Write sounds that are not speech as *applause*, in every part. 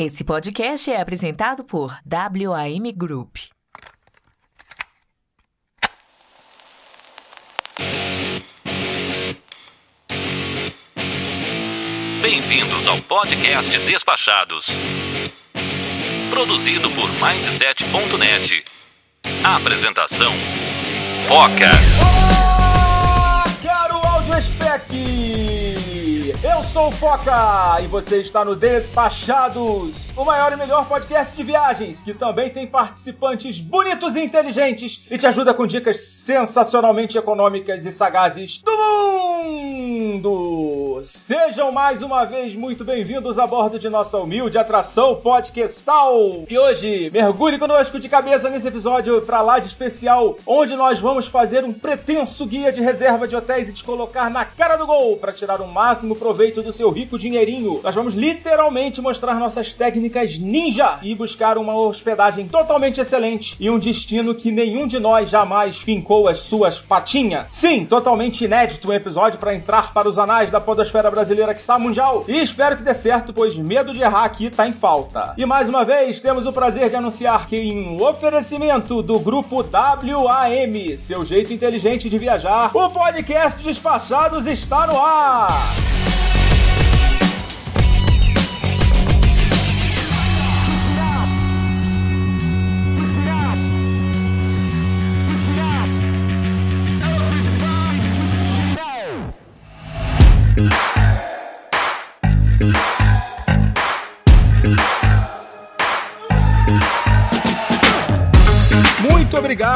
Esse podcast é apresentado por WAM Group. Bem-vindos ao podcast Despachados. Produzido por Mindset.net. Apresentação: Foca. Olá, caro áudio spec! Eu sou o Foca e você está no Despachados, o maior e melhor podcast de viagens, que também tem participantes bonitos e inteligentes e te ajuda com dicas sensacionalmente econômicas e sagazes do mundo. Sejam mais uma vez muito bem-vindos a bordo de nossa humilde atração podcastal. E hoje, mergulhe conosco de cabeça nesse episódio pra lá de especial, onde nós vamos fazer um pretenso guia de reserva de hotéis e te colocar na cara do gol para tirar o máximo proveito do seu rico dinheirinho. Nós vamos literalmente mostrar nossas técnicas ninja e buscar uma hospedagem totalmente excelente e um destino que nenhum de nós jamais fincou as suas patinhas. Sim, totalmente inédito um episódio para entrar para os anais da podosfera brasileira que mundial e espero que dê certo, pois medo de errar aqui tá em falta. E mais uma vez, temos o prazer de anunciar que em um oferecimento do grupo WAM, seu jeito inteligente de viajar, o podcast Despachados está no ar!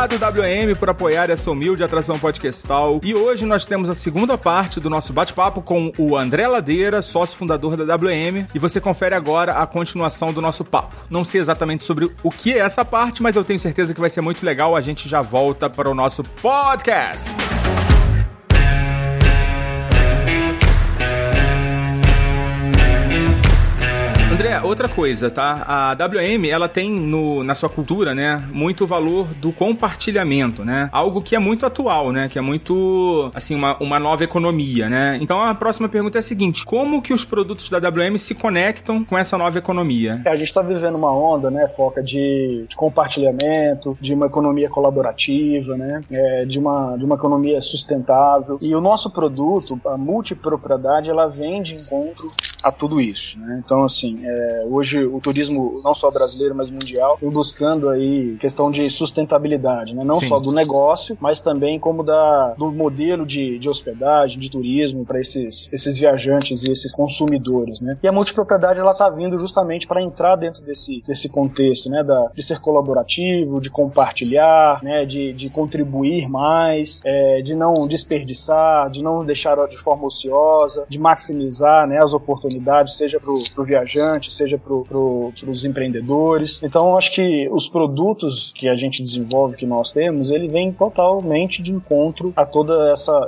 Obrigado, WM, por apoiar essa humilde atração podcastal. E hoje nós temos a segunda parte do nosso bate-papo com o André Ladeira, sócio fundador da WM. E você confere agora a continuação do nosso papo. Não sei exatamente sobre o que é essa parte, mas eu tenho certeza que vai ser muito legal. A gente já volta para o nosso podcast. Outra coisa, tá? A WM, ela tem no, na sua cultura, né, muito valor do compartilhamento, né? Algo que é muito atual, né? Que é muito, assim, uma, uma nova economia, né? Então a próxima pergunta é a seguinte: como que os produtos da WM se conectam com essa nova economia? A gente está vivendo uma onda, né, foca de, de compartilhamento, de uma economia colaborativa, né, é, de, uma, de uma economia sustentável. E o nosso produto, a multipropriedade, ela vem de encontro a tudo isso, né? Então, assim, é, hoje o turismo, não só brasileiro, mas mundial, vem buscando aí questão de sustentabilidade, né? Não Sim. só do negócio, mas também como da, do modelo de, de hospedagem, de turismo para esses, esses viajantes e esses consumidores, né? E a multipropriedade, ela tá vindo justamente para entrar dentro desse, desse contexto, né? Da, de ser colaborativo, de compartilhar, né? De, de contribuir mais, é, de não desperdiçar, de não deixar de forma ociosa, de maximizar, né? As oportunidades, seja para o viajante, seja para pro, os empreendedores. Então, acho que os produtos que a gente desenvolve, que nós temos, ele vem totalmente de encontro a todo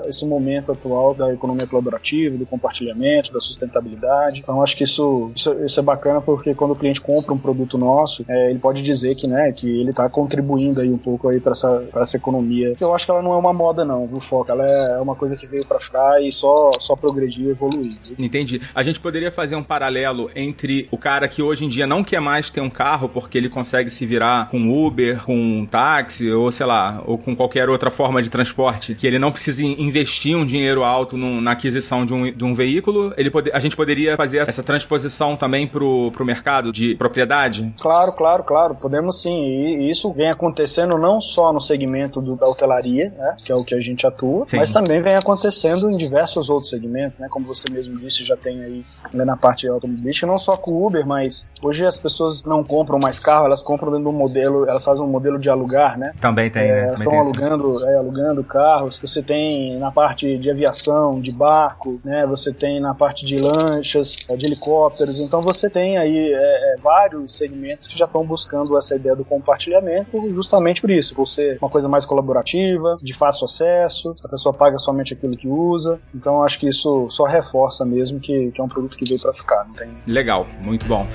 esse momento atual da economia colaborativa, do compartilhamento, da sustentabilidade. Então, acho que isso, isso, isso é bacana porque quando o cliente compra um produto nosso, é, ele pode dizer que, né, que ele está contribuindo aí um pouco aí para essa, essa economia. Eu acho que ela não é uma moda, não, viu, Foca? Ela é uma coisa que veio para ficar e só, só progredir e evoluir. Entendi. A gente poderia fazer um paralelo entre o cara que hoje em dia não quer mais ter um carro porque ele consegue se virar com Uber, com um táxi, ou sei lá, ou com qualquer outra forma de transporte, que ele não precisa investir um dinheiro alto num- na aquisição de um, de um veículo, ele pode, a gente poderia fazer essa transposição também pro, pro mercado de propriedade? Claro, claro, claro, podemos sim. E isso vem acontecendo não só no segmento do- da hotelaria, né, que é o que a gente atua, Sim. mas também vem acontecendo em diversos outros segmentos, né, como você mesmo disse, já tem aí né, na parte automobilística, não só com o Uber, mas hoje as pessoas não compram mais carro, elas compram dentro de um modelo, elas fazem um modelo de alugar, né? Também tem, É, elas estão alugando, é, alugando carros. Você tem na parte de aviação, de barco, né? Você tem na parte de lanchas, é, de helicópteros. Então você tem aí vários segmentos que já estão buscando essa ideia do compartilhamento, justamente por isso, por ser uma coisa mais colaborativa, de fácil acesso, a pessoa paga somente aquilo que usa. Então acho que isso só reforça mesmo que, que é um produto que veio para ficar. Legal, muito bom.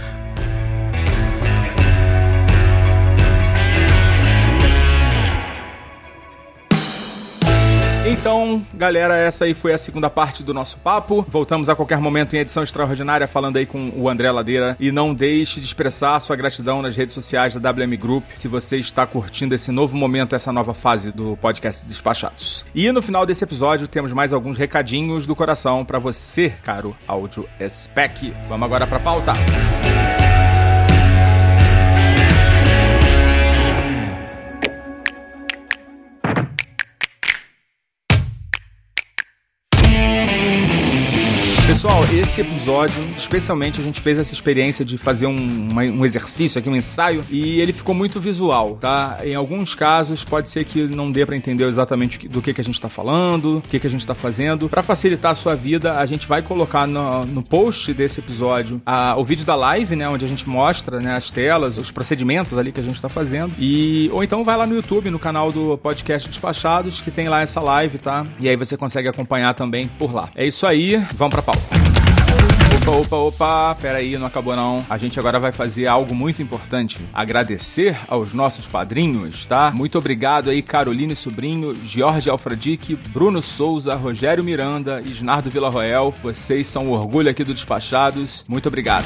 Então, galera, essa aí foi a segunda parte do nosso papo. Voltamos a qualquer momento em edição extraordinária falando aí com o André Ladeira. E não deixe de expressar sua gratidão nas redes sociais da WM Group se você está curtindo esse novo momento, essa nova fase do podcast Despachados. E no final desse episódio temos mais alguns recadinhos do coração para você, caro áudio spec. Vamos agora pra pauta. Pessoal, esse episódio, especialmente a gente fez essa experiência de fazer um, uma- um exercício aqui, um ensaio, e ele ficou muito visual, tá? Em alguns casos pode ser que não dê pra entender exatamente do que, que a gente tá falando, o que, que a gente tá fazendo. Pra facilitar a sua vida, a gente vai colocar no, no post desse episódio a- o vídeo da live, né? Onde a gente mostra né, as telas, os procedimentos ali que a gente tá fazendo. E, ou então vai lá no YouTube, no canal do podcast Despachados, que tem lá essa live, tá? E aí você consegue acompanhar também por lá. É isso aí, vamos pra pauta. Opa, opa, opa, peraí, não acabou não. A gente agora vai fazer algo muito importante. Agradecer aos nossos padrinhos, tá? Muito obrigado aí, Caroline Sobrinho, Jorge Alfredique, Bruno Souza, Rogério Miranda, Isnardo Villarroel. Vocês são o orgulho aqui do Despachados. Muito obrigado.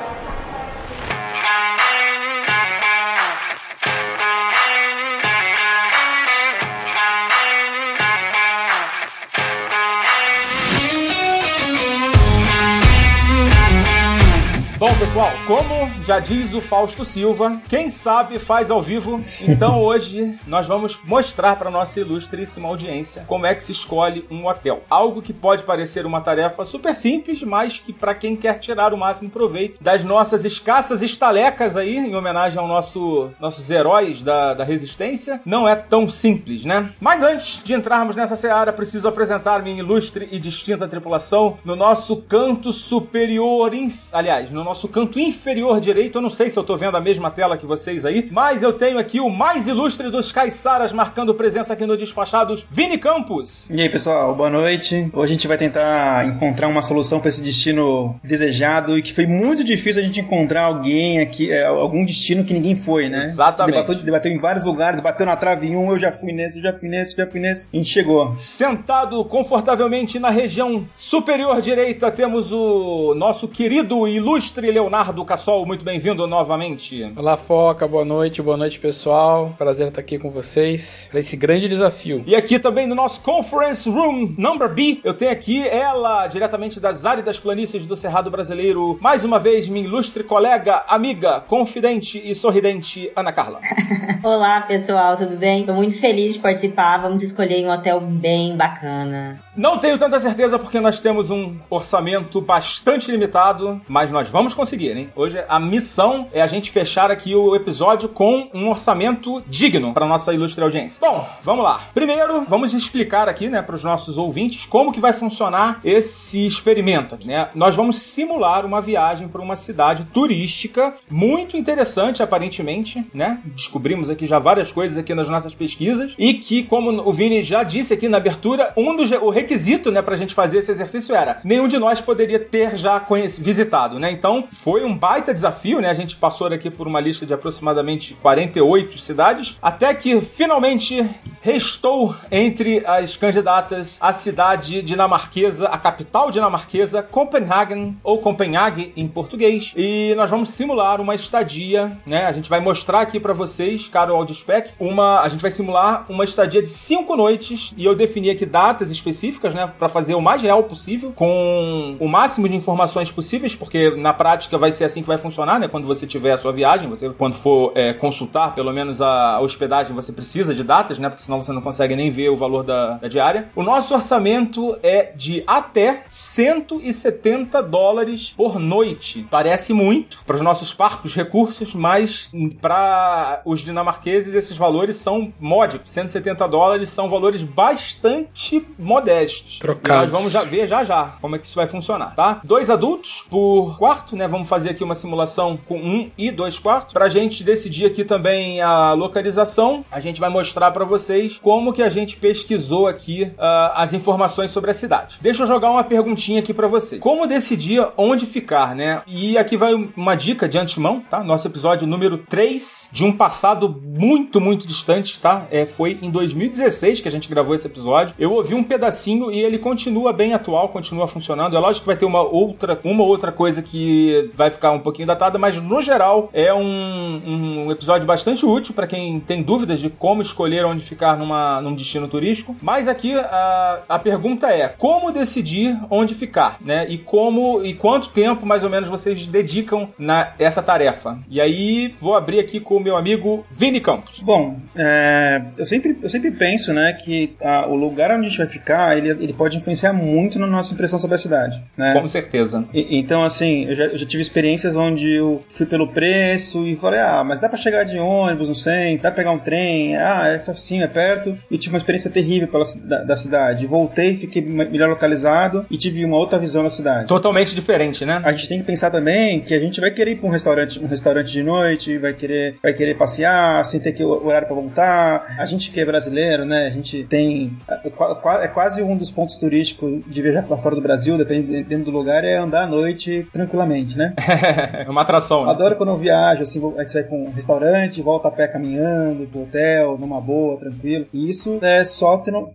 Bom, pessoal, como já diz o Fausto Silva, quem sabe faz ao vivo. Então *laughs* hoje nós vamos mostrar para nossa ilustríssima audiência como é que se escolhe um hotel. Algo que pode parecer uma tarefa super simples, mas que para quem quer tirar o máximo proveito das nossas escassas estalecas aí, em homenagem aos nosso, nossos heróis da, da resistência, não é tão simples, né? Mas antes de entrarmos nessa seara, preciso apresentar minha ilustre e distinta tripulação no nosso canto superior, aliás, no nosso canto inferior direito. Eu não sei se eu tô vendo a mesma tela que vocês aí, mas eu tenho aqui o mais ilustre dos caiçaras marcando presença aqui no Despachados, Vini Campos. E aí, pessoal, boa noite. Hoje a gente vai tentar encontrar uma solução para esse destino desejado e que foi muito difícil a gente encontrar alguém aqui, é, algum destino que ninguém foi, né? Exatamente. Debateu, debateu em vários lugares, bateu na trave em um, eu já fui nesse, eu já fui nesse, eu já fui nesse. A gente chegou. Sentado confortavelmente na região superior direita, temos o nosso querido e ilustre Leonardo Cassol. Muito bem-vindo novamente. Olá, Foca, boa noite, boa noite, pessoal. Prazer estar aqui com vocês para esse grande desafio. E aqui também no nosso Conference Room Number B, eu tenho aqui ela, diretamente das áridas planícies do Cerrado Brasileiro, mais uma vez minha ilustre colega, amiga, confidente e sorridente, Ana Carla. *laughs* Olá, pessoal, tudo bem? Tô muito feliz de participar. Vamos escolher um hotel bem bacana. Não tenho tanta certeza porque nós temos um orçamento bastante limitado, mas nós vamos conseguir, hein? Hoje a missão é a gente fechar aqui o episódio com um orçamento digno para nossa ilustre audiência. Bom, vamos lá. Primeiro, vamos explicar aqui, né, para os nossos ouvintes como que vai funcionar esse experimento, né? Nós vamos simular uma viagem para uma cidade turística muito interessante aparentemente, né? Descobrimos aqui já várias coisas aqui nas nossas pesquisas e que, como o Vini já disse aqui na abertura, um dos o requisito, né, pra gente fazer esse exercício era nenhum de nós poderia ter já visitado, né? Então foi um baita desafio, né? A gente passou aqui por uma lista de aproximadamente 48 cidades, até que finalmente restou entre as candidatas a cidade dinamarquesa, a capital dinamarquesa, Copenhagen ou Copenhague em português. E nós vamos simular uma estadia, né? A gente vai mostrar aqui pra vocês, caro Audiospec, uma a gente vai simular uma estadia de cinco noites e eu defini aqui datas específicas, né, Pra fazer o mais real possível, com o máximo de informações possíveis, porque na prática vai ser assim que vai funcionar, né? Quando você tiver a sua viagem, você quando for é, consultar pelo menos a, hospedagem, você precisa de datas, né? Porque senão você não consegue nem ver o valor da, da diária. O nosso orçamento é de até 170 dólares por noite. Parece muito para os nossos parcos recursos, mas para os dinamarqueses esses valores são módicos. 170 dólares são valores bastante modestos. Trocados. E nós vamos já ver já já como é que isso vai funcionar, tá? Dois adultos por quarto né? Vamos fazer aqui uma simulação com um e dois quartos. Pra gente decidir aqui também a localização, a gente vai mostrar para vocês como que a gente pesquisou aqui uh, as informações sobre a cidade. Deixa eu jogar uma perguntinha aqui para você. Como decidir onde ficar, né? E aqui vai uma dica de antemão, tá? Nosso episódio número 3 de um passado muito, muito distante, tá? É, foi em 2016 que a gente gravou esse episódio. Eu ouvi um pedacinho e ele continua bem atual, continua funcionando. É lógico que vai ter uma outra, uma outra coisa que vai ficar um pouquinho datada, mas no geral é um, um episódio bastante útil para quem tem dúvidas de como escolher onde ficar numa, num destino turístico. Mas aqui a, a pergunta é: como decidir onde ficar, né? E como e quanto tempo mais ou menos vocês dedicam na essa tarefa? E aí vou abrir aqui com o meu amigo Vini Campos. Bom, é, eu sempre eu sempre penso, né, que a, o lugar onde a gente vai ficar ele, ele pode influenciar muito na nossa impressão sobre a cidade, né? Com certeza. E, então assim, eu já, eu já tive experiências onde eu fui pelo preço e falei, ah, mas dá para chegar de ônibus no centro, dá pra pegar um trem, ah, é facinho, é perto. E tive uma experiência terrível pela, da, da cidade. Voltei, fiquei melhor localizado e tive uma outra visão da cidade. Totalmente diferente, né? A gente tem que pensar também que a gente vai querer ir pra um restaurante, um restaurante de noite, vai querer, vai querer passear sem ter que horário para voltar. A gente que é brasileiro, né? A gente tem é, quase um dos pontos turísticos de viajar para fora do Brasil, dependendo do lugar, é andar à noite tranquilamente, né? *laughs* é uma atração. Né? Adoro quando eu viajo, assim, a gente sai com um restaurante, volta a pé caminhando pro hotel, numa boa, tranquilo. E isso é só tendo,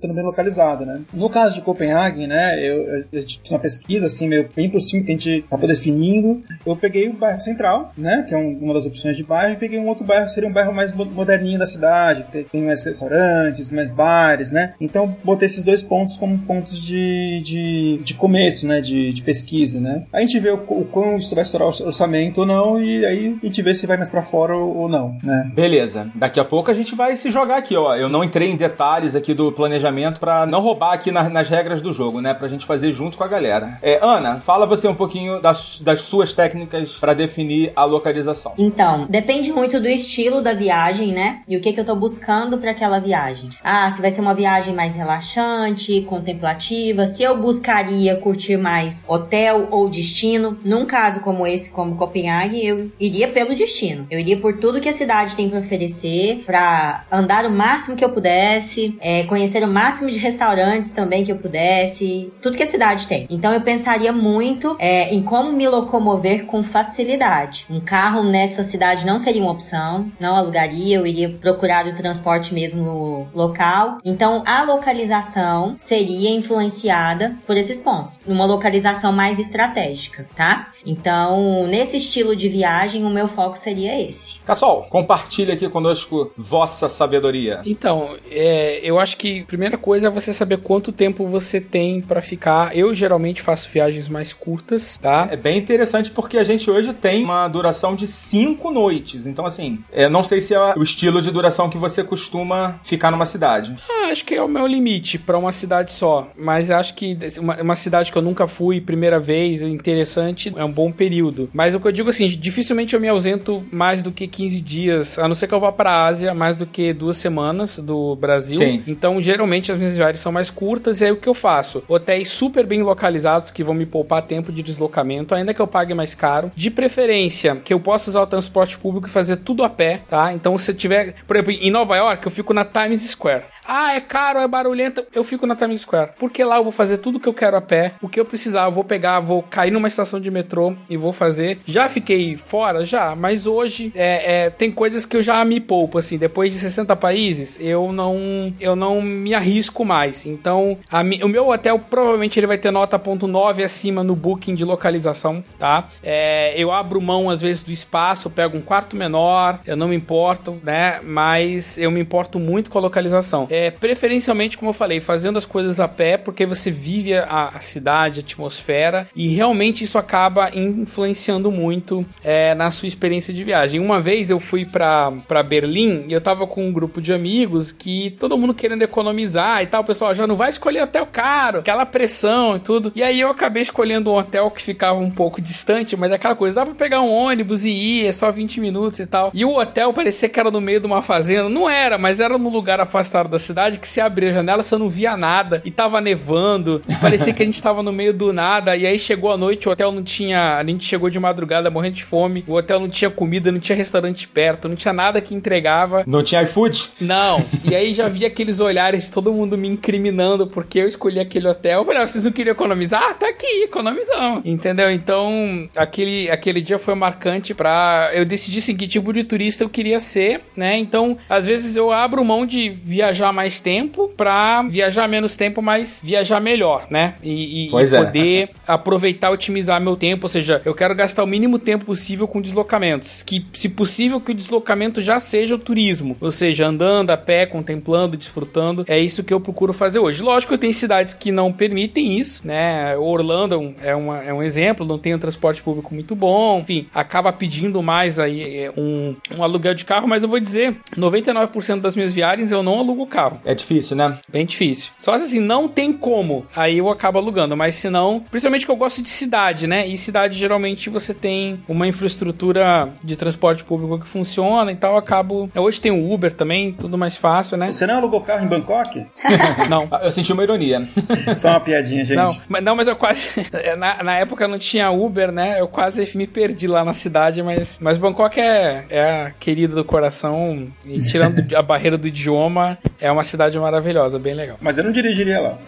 tendo bem localizado, né? No caso de Copenhague, né, eu, eu, fiz uma pesquisa, assim, meio bem por cima que a gente acabou definindo. Eu peguei o bairro central, né, que é um, uma das opções de bairro, e peguei um outro bairro que seria um bairro mais moderninho da cidade, que tem mais restaurantes, mais bares, né? Então, botei esses dois pontos como pontos de, de, de começo, né, de, de pesquisa, né? A gente vê o, o quão isso vai estourar o orçamento ou não, e aí a gente vê se vai mais para fora ou, ou não, né? Beleza. Daqui a pouco a gente vai se jogar aqui, ó. Eu não entrei em detalhes aqui do planejamento para não roubar aqui na, nas regras do jogo, né? Pra gente fazer junto com a galera. É, Ana, fala você um pouquinho das, das suas técnicas para definir a localização. Então, depende muito do estilo da viagem, né? E o que, que eu tô buscando para aquela viagem. Ah, se vai ser uma viagem mais relaxante, contemplativa, se eu buscaria curtir mais hotel ou destino. Num caso como esse, como Copenhague, eu iria pelo destino. Eu iria por tudo que a cidade tem para oferecer, para andar o máximo que eu pudesse, é, conhecer o máximo de restaurantes também que eu pudesse, tudo que a cidade tem. Então eu pensaria muito é, em como me locomover com facilidade. Um carro nessa cidade não seria uma opção, não alugaria, eu iria procurar o transporte mesmo local. Então a localização seria influenciada por esses pontos, numa localização mais estratégica, tá? Então, nesse estilo de viagem, o meu foco seria esse. Pessoal, compartilhe aqui conosco vossa sabedoria. Então, é, eu acho que a primeira coisa é você saber quanto tempo você tem para ficar. Eu geralmente faço viagens mais curtas, tá? É bem interessante porque a gente hoje tem uma duração de cinco noites. Então, assim, é, não sei se é o estilo de duração que você costuma ficar numa cidade. Ah, acho que é o meu limite para uma cidade só. Mas acho que uma, uma cidade que eu nunca fui, primeira vez, interessante, é um bom período. Mas o que eu digo assim, dificilmente eu me ausento mais do que 15 dias, a não ser que eu vá pra Ásia mais do que duas semanas do Brasil. Sim. Então, geralmente, as minhas viagens são mais curtas e aí o que eu faço? Hotéis super bem localizados que vão me poupar tempo de deslocamento, ainda que eu pague mais caro. De preferência, que eu possa usar o transporte público e fazer tudo a pé, tá? Então, se tiver, por exemplo, em Nova York, eu fico na Times Square. Ah, é caro, é barulhento. Eu fico na Times Square. Porque lá eu vou fazer tudo que eu quero a pé, o que eu precisar, eu vou pegar, vou cair numa estação de metrô e vou fazer. Já fiquei fora? Já, mas hoje é, é, tem coisas que eu já me poupo, assim, depois de 60 países, eu não eu não me arrisco mais. Então, a, o meu hotel provavelmente ele vai ter nota ponto .9 acima no booking de localização, tá? É, eu abro mão às vezes do espaço, pego um quarto menor, eu não me importo, né? Mas eu me importo muito com a localização. É, preferencialmente, como eu falei, fazendo as coisas a pé, porque você vive a, a cidade, a atmosfera, e realmente isso acaba influenciando muito é, na sua experiência de viagem. Uma vez eu fui para Berlim e eu tava com um grupo de amigos que todo mundo querendo economizar e tal, o pessoal já não vai escolher hotel caro, aquela pressão e tudo. E aí eu acabei escolhendo um hotel que ficava um pouco distante, mas aquela coisa, dá pra pegar um ônibus e ir, é só 20 minutos e tal. E o hotel parecia que era no meio de uma fazenda, não era, mas era num lugar afastado da cidade que se abria a janela, você não via nada e tava nevando e parecia que a gente tava no meio do nada. E aí chegou a noite, o hotel não tinha. A gente chegou de madrugada morrendo de fome, o hotel não tinha comida, não tinha restaurante perto, não tinha nada que entregava. Não tinha iFood? Não. *laughs* E aí já vi aqueles olhares de todo mundo me incriminando porque eu escolhi aquele hotel. Eu falei, ah, vocês não queriam economizar? Ah, tá aqui, economizamos. Entendeu? Então, aquele, aquele dia foi marcante pra. Eu decidi assim, que tipo de turista eu queria ser, né? Então, às vezes eu abro mão de viajar mais tempo pra viajar menos tempo, mas viajar melhor, né? E, e, e é. poder aproveitar, otimizar meu tempo. Ou seja, eu quero gastar o mínimo tempo possível com deslocamentos. Que, se possível, que o deslocamento já seja o turismo. Ou seja, andando a pé, contemplando, desfrutando. É isso que eu procuro fazer hoje. Lógico que tem cidades que não permitem isso, né? Orlando é um- é, uma- é um exemplo, não tem um transporte público muito bom. Enfim, acaba pedindo mais aí é, um, um aluguel de carro, mas eu vou dizer, 99% das minhas viagens eu não alugo carro. É difícil, né? Bem difícil. Só se assim, não tem como. Aí eu acabo alugando. Mas se não, principalmente que eu gosto de cidade, né? E cidade geralmente você tem uma infraestrutura de transporte público que funciona e tal. Acabo. Hoje tem o Uber também, tudo mais fácil, né? Você não alugou carro em Bangkok? *laughs* Não. Ah, Eu senti uma ironia. *laughs* Só uma piadinha, gente. Não, mas, não, mas eu quase. *laughs* Na, na época não tinha Uber, né? Eu quase me perdi lá na cidade, mas, mas Bangkok é, é a querida do coração. E tirando a barreira do idioma, é uma cidade maravilhosa, bem legal. Mas eu não dirigiria lá.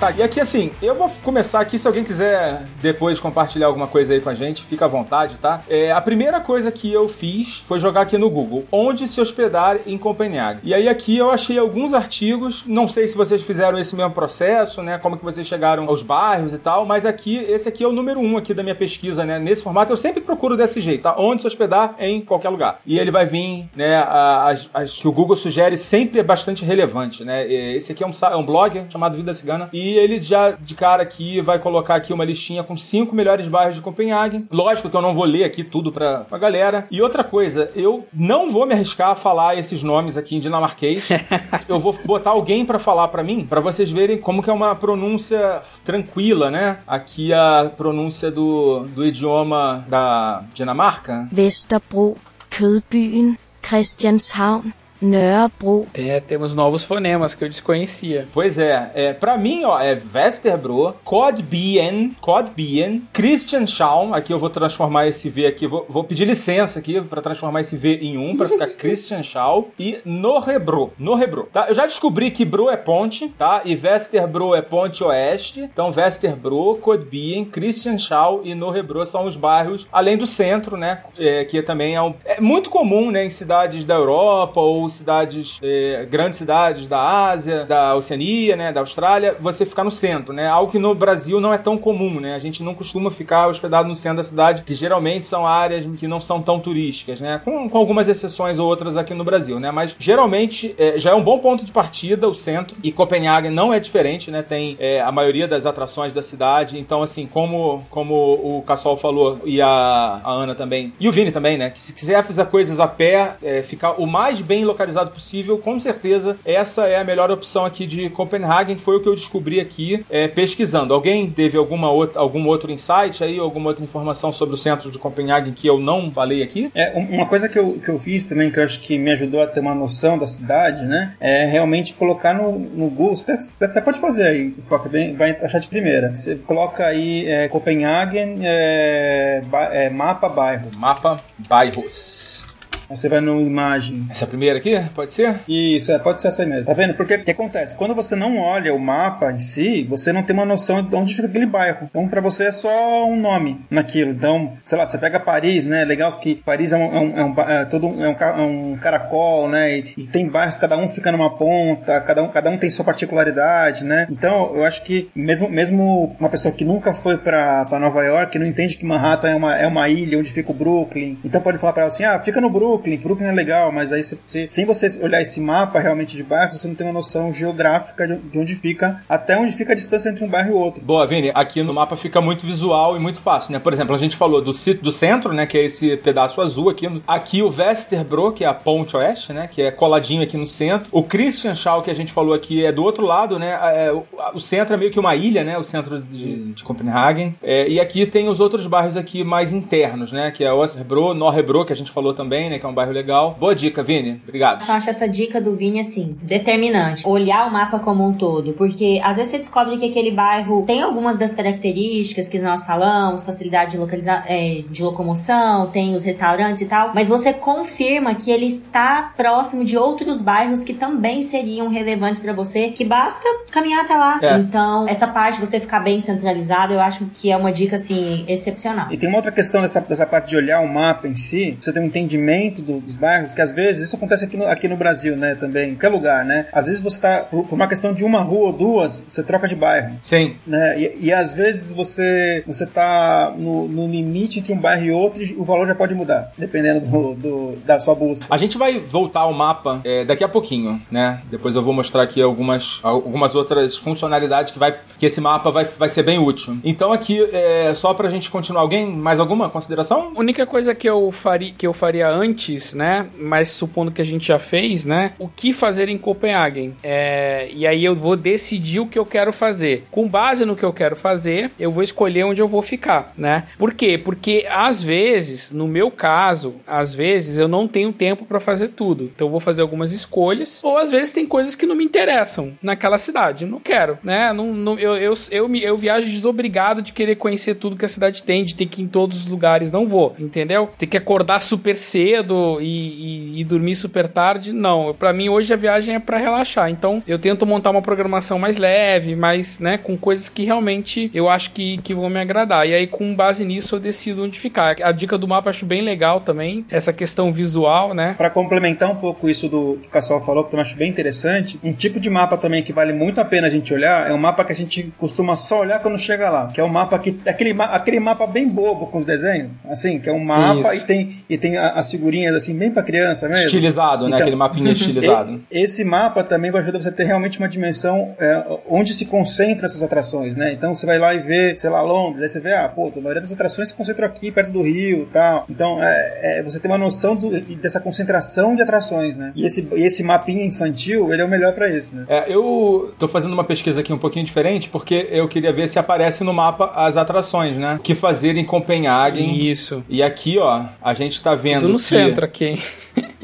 E aqui, assim, eu vou começar aqui. Se alguém quiser depois compartilhar alguma coisa aí com a gente, fica à vontade, tá? É, a primeira coisa que eu fiz foi jogar aqui no Google, onde se hospedar em Copenhague. E aí aqui eu achei alguns artigos, não sei se vocês fizeram esse mesmo processo, né? Como que vocês chegaram aos bairros e tal, mas aqui, esse aqui é o número um aqui da minha pesquisa, né? Nesse formato, eu sempre procuro desse jeito, tá? Onde se hospedar em qualquer lugar. E ele vai vir, né? As, as que o Google sugere sempre é bastante relevante, né? É, Esse aqui é um, é um blog chamado Vida Cigana e ele já de cara aqui vai colocar aqui uma listinha com cinco melhores bairros de Copenhague. Lógico que eu não vou ler aqui tudo pra, pra galera. E outra coisa, eu não vou me arriscar a falar esses nomes aqui em dinamarquês. *laughs* eu vou botar alguém pra falar pra mim, pra vocês verem como que é uma pronúncia tranquila, né? Aqui a pronúncia do, do idioma da Dinamarca. Vesterbro, Kødbyen, Christianshavn, Nørrebro, É, temos novos fonemas que eu desconhecia. Pois é, é para mim, ó, é Vesterbro, Kodbien, Kodbien, Christianshavn, aqui eu vou transformar esse V aqui, vou, vou pedir licença aqui pra transformar esse V em um, pra ficar *laughs* Christianshavn e Norrebro, Norrebro, tá? Eu já descobri que Bro é ponte, tá? E Vesterbro é ponte oeste, então Vesterbro, Kodbien, Christianshavn e Norrebro são os bairros, além do centro, né, é, que também é, um- é muito comum, né, em cidades da Europa ou cidades, é, grandes cidades da Ásia, da Oceania, né, da Austrália, você ficar no centro, né? Algo que no Brasil não é tão comum, né? A gente não costuma ficar hospedado no centro da cidade, que geralmente são áreas que não são tão turísticas, né? Com, com algumas exceções ou outras aqui no Brasil, né? Mas geralmente é, já é um bom ponto de partida o centro e Copenhague não é diferente, né? Tem é, a maioria das atrações da cidade, então assim, como como o Cassol falou e a, a Ana também e o Vini também, né? Que se quiser fazer coisas a pé, ficar o mais bem localizado possível, com certeza essa é a melhor opção aqui de Copenhagen, foi o que eu descobri aqui é, pesquisando. Alguém teve alguma outra, algum outro insight aí, alguma outra informação sobre o centro de Copenhagen que eu não falei aqui? É, um- uma coisa que eu, que eu fiz também, que eu acho que me ajudou a ter uma noção da cidade, né? É realmente colocar no, no Google. Você até, até pode fazer aí, Foca, bem, vai achar de primeira. Você coloca aí é, Copenhagen, é, ba- é, mapa bairro. Mapa bairros. Aí você vai no imagens. Essa primeira aqui, pode ser? Isso, é, pode ser essa aí mesmo. Tá vendo? Porque o que acontece? Quando você não olha o mapa em si, você não tem uma noção de onde fica aquele bairro. Então, pra você é só um nome naquilo. Então, sei lá, você pega Paris, né? Legal que Paris é um, é um, é um é todo um, é um, é um caracol, né? E, e tem bairros, cada um fica numa ponta, cada um, cada um tem sua particularidade, né? Então, eu acho que mesmo, mesmo uma pessoa que nunca foi pra, pra Nova York, não entende que Manhattan é uma, é uma ilha onde fica o Brooklyn, então pode falar pra ela assim: ah, fica no Brooklyn. Brooklyn, Brooklyn é legal, mas aí você, sem você olhar esse mapa realmente de bairros, você não tem uma noção geográfica de onde fica, até onde fica a distância entre um bairro e outro. Boa, Vini, aqui no mapa fica muito visual e muito fácil, né? Por exemplo, a gente falou do, do centro, né, que é esse pedaço azul aqui. Aqui o Westerbro, que é a ponte oeste, né, que é coladinho aqui no centro. O Christianshavn, que a gente falou aqui, é do outro lado, né? É, o, o, centro é meio que uma ilha, né? O centro de, de Copenhagen. É, e aqui tem os outros bairros aqui mais internos, né? Que é Osterbro, Norrebro, que a gente falou também, né? Que é um bairro legal. Boa dica, Vini. Obrigado. Eu acho essa dica do Vini, assim, determinante. Olhar o mapa como um todo. Porque às vezes você descobre que aquele bairro tem algumas das características que nós falamos, facilidade de, localizar, é, de locomoção, tem os restaurantes e tal. Mas você confirma que ele está próximo de outros bairros que também seriam relevantes para você, que basta caminhar até lá. É. Então, essa parte de você ficar bem centralizado, eu acho que é uma dica, assim, excepcional. E tem uma outra questão dessa, dessa parte de olhar o mapa em si, você tem um entendimento do, dos bairros, que às vezes, isso acontece aqui no, aqui no Brasil, né, também, em qualquer lugar, né? Às vezes você tá, por, por uma questão de uma rua ou duas, você troca de bairro. Sim. Né? E, e às vezes você, você tá no, no limite entre um bairro e outro e o valor já pode mudar, dependendo do, do da sua busca. A gente vai voltar ao mapa é, daqui a pouquinho, né? Depois eu vou mostrar aqui algumas, algumas outras funcionalidades que, vai, que esse mapa vai, vai ser bem útil. Então aqui, é, só pra gente continuar, alguém mais alguma consideração? A única coisa que eu, faria, que eu faria antes, né? Mas supondo que a gente já fez, né? O que fazer em Copenhagen? É, e aí eu vou decidir o que eu quero fazer. Com base no que eu quero fazer, eu vou escolher onde eu vou ficar, né? Por quê? Porque às vezes, no meu caso, às vezes eu não tenho tempo para fazer tudo. Então eu vou fazer algumas escolhas, ou às vezes tem coisas que não me interessam naquela cidade. Não quero, né? Não, não, eu, eu, eu, eu viajo desobrigado de querer conhecer tudo que a cidade tem, de ter que ir em todos os lugares. Não vou, entendeu? Ter que acordar super cedo e, e, e dormir super tarde. Não, para mim hoje a viagem é para relaxar. Então eu tento montar uma programação mais leve, mais, né, com coisas que realmente eu acho que, que vão me agradar. E aí, com base nisso, eu decido onde ficar. A dica do mapa eu acho bem legal também, essa questão visual, né? Para complementar um pouco isso do que o Cassol falou, que eu acho bem interessante, um tipo de mapa também que vale muito a pena a gente olhar é um mapa que a gente costuma só olhar quando chega lá, que é um mapa que aquele, aquele mapa bem bobo com os desenhos, assim, que é um mapa isso. e tem e tem as figurinhas assim bem para criança mesmo. Estilizado, né? então? Aquele mapinha *laughs* estilizado. Esse mapa também vai ajudar você a ter realmente uma dimensão é, onde se concentram essas atrações, né? Então você vai lá e vê, sei lá, Londres, aí você vê, ah, pô, a maioria das atrações se concentram aqui, perto do Rio tal. Então, é, é, você tem uma noção do, dessa concentração de atrações, né? E esse, esse mapinha infantil, ele é o melhor para isso, né? É, eu tô fazendo uma pesquisa aqui um pouquinho diferente, porque eu queria ver se aparece no mapa as atrações, né? O que fazer em Copenhagen. Isso. E aqui, ó, a gente tá vendo. Tudo no que... centro aqui.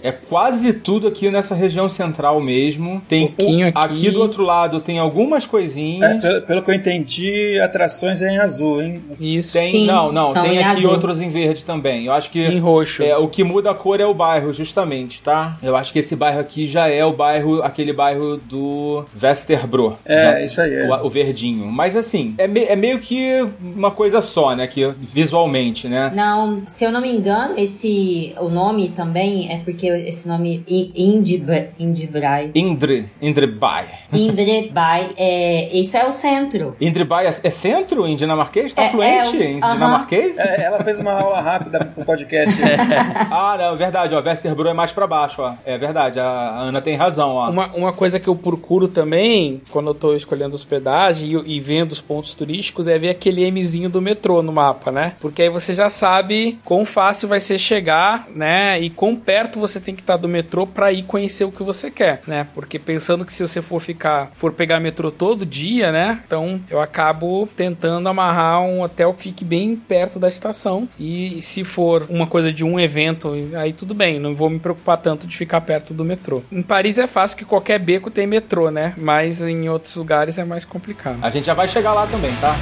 É quase tudo aqui nessa região central mesmo. Tem um aqui. aqui. do outro lado tem algumas coisinhas. É, pelo, que eu entendi, atrações é em azul, hein? Isso. Tem, Sim, não, não, tem aqui azul. outros em verde também. Eu acho que em roxo. É, o que muda a cor é o bairro, justamente, tá? Eu acho que esse bairro aqui já é o bairro, aquele bairro do Westerbro. É, já, isso aí. É. O, o, verdinho. Mas assim, é, me, é meio que uma coisa só, né? Que visualmente, né? Não, se eu não me engano, esse o nome também é porque esse nome Indibrai. Indre. Indre. Indrebai. Indrebai. É, isso é o centro. Indrebai é, é centro em dinamarquês? Tá é, fluente é, em uh -huh. dinamarquês? É, ela fez uma aula rápida pro podcast. *laughs* ah, não, verdade, ó. Westerbro é mais pra baixo, ó. É verdade, a Ana tem razão, ó. Uma, uma coisa que eu procuro também, quando eu tô escolhendo hospedagem e, e vendo os pontos turísticos, é ver aquele Mzinho do metrô no mapa, né? Porque aí você já sabe quão fácil vai ser chegar, né? E quão perto você tem que estar do metrô para ir conhecer o que você quer, né? Porque pensando que se você for ficar, for pegar metrô todo dia, né? Então eu acabo tentando amarrar um hotel que fique bem perto da estação. E se for uma coisa de um evento, aí tudo bem, não vou me preocupar tanto de ficar perto do metrô. Em Paris é fácil que qualquer beco tem metrô, né? Mas em outros lugares é mais complicado. A gente já vai chegar lá também, tá?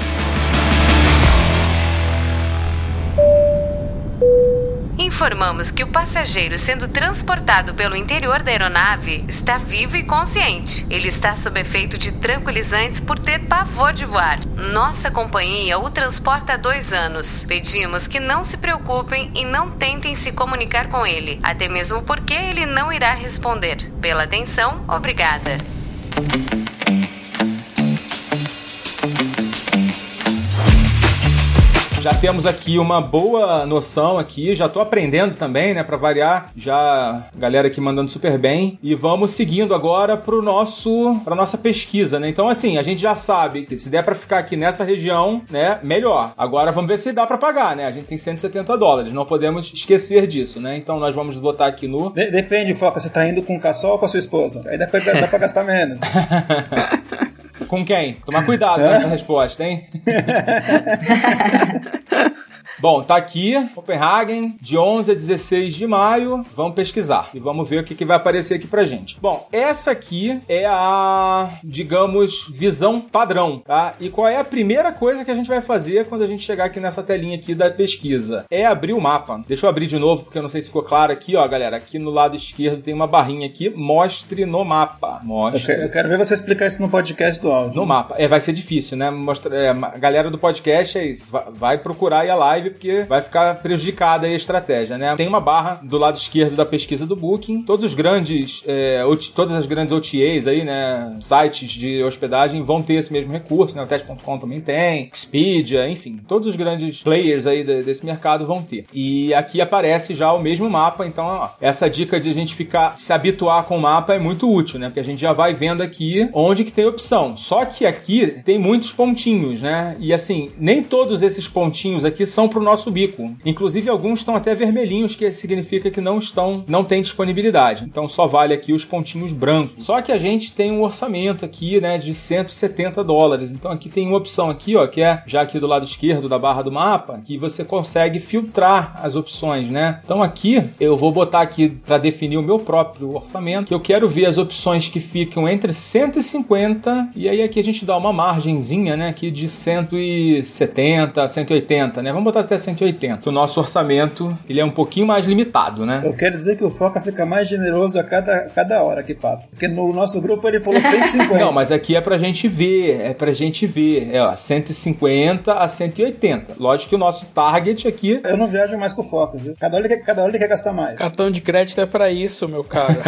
Informamos que o passageiro sendo transportado pelo interior da aeronave está vivo e consciente. Ele está sob efeito de tranquilizantes por ter pavor de voar. Nossa companhia o transporta há dois anos. Pedimos que não se preocupem e não tentem se comunicar com ele, até mesmo porque ele não irá responder. Pela atenção, obrigada. Já temos aqui uma boa noção aqui, já tô aprendendo também, né, para variar. Já a galera aqui mandando super bem e vamos seguindo agora pro nosso para nossa pesquisa, né? Então assim, a gente já sabe que se der para ficar aqui nessa região, né, melhor. Agora vamos ver se dá para pagar, né? A gente tem 170 dólares, não podemos esquecer disso, né? Então nós vamos botar aqui no De- depende, Foca, você tá indo com o caçol ou com a sua esposa? Aí dá pra, dá pra gastar menos. *laughs* Com quem? Tomar cuidado com essa resposta, hein? *laughs* Bom, tá aqui, Copenhagen, de 11 a 16 de maio. Vamos pesquisar e vamos ver o que, que vai aparecer aqui pra gente. Bom, essa aqui é a, digamos, visão padrão, tá? E qual é a primeira coisa que a gente vai fazer quando a gente chegar aqui nessa telinha aqui da pesquisa? É abrir o mapa. Deixa eu abrir de novo, porque eu não sei se ficou claro aqui, ó, galera. Aqui no lado esquerdo tem uma barrinha aqui, mostre no mapa. Eu Mostre quero, eu quero ver você explicar isso no podcast do áudio. no mapa. É, vai ser difícil, né? Mostra, é, a galera do podcast é isso. Vai, vai procurar aí a live, porque vai ficar prejudicada a estratégia, né? Tem uma barra do lado esquerdo da pesquisa do Booking. Todos os grandes, é, todas as grandes OTAs aí, né? Sites de hospedagem vão ter esse mesmo recurso, né? O Teste.com também tem, Expedia, enfim. Todos os grandes players aí de- desse mercado vão ter. E aqui aparece já o mesmo mapa, então ó, essa dica de a gente ficar, se habituar com o mapa é muito útil, né? Porque a gente já vai vendo aqui onde que tem opção. Só que aqui tem muitos pontinhos, né? E assim, nem todos esses pontinhos aqui são pro nosso bico. Inclusive alguns estão até vermelhinhos, que significa que não estão, não tem disponibilidade. Então só vale aqui os pontinhos brancos. Só que a gente tem um orçamento aqui, né, de 170 dólares. Então aqui tem uma opção aqui, ó, que é já aqui do lado esquerdo da barra do mapa, que você consegue filtrar as opções, né? Então aqui eu vou botar aqui para definir o meu próprio orçamento, que eu quero ver as opções que ficam entre 150 e aí aqui a gente dá uma margenzinha, né, aqui de 170, 180, né? Vamos botar até 180. O nosso orçamento, ele é um pouquinho mais limitado, né? Eu quero dizer que o Foca fica mais generoso a cada, cada hora que passa. Porque no nosso grupo ele falou 150. *laughs* Não, mas aqui é pra gente ver, é pra gente ver. É, ó, 150 a 180. Lógico que o nosso target aqui Eu não viajo mais com o Foca, viu? Cada hora ele quer, cada hora ele quer gastar mais. Cartão de crédito é pra isso, meu cara. *laughs*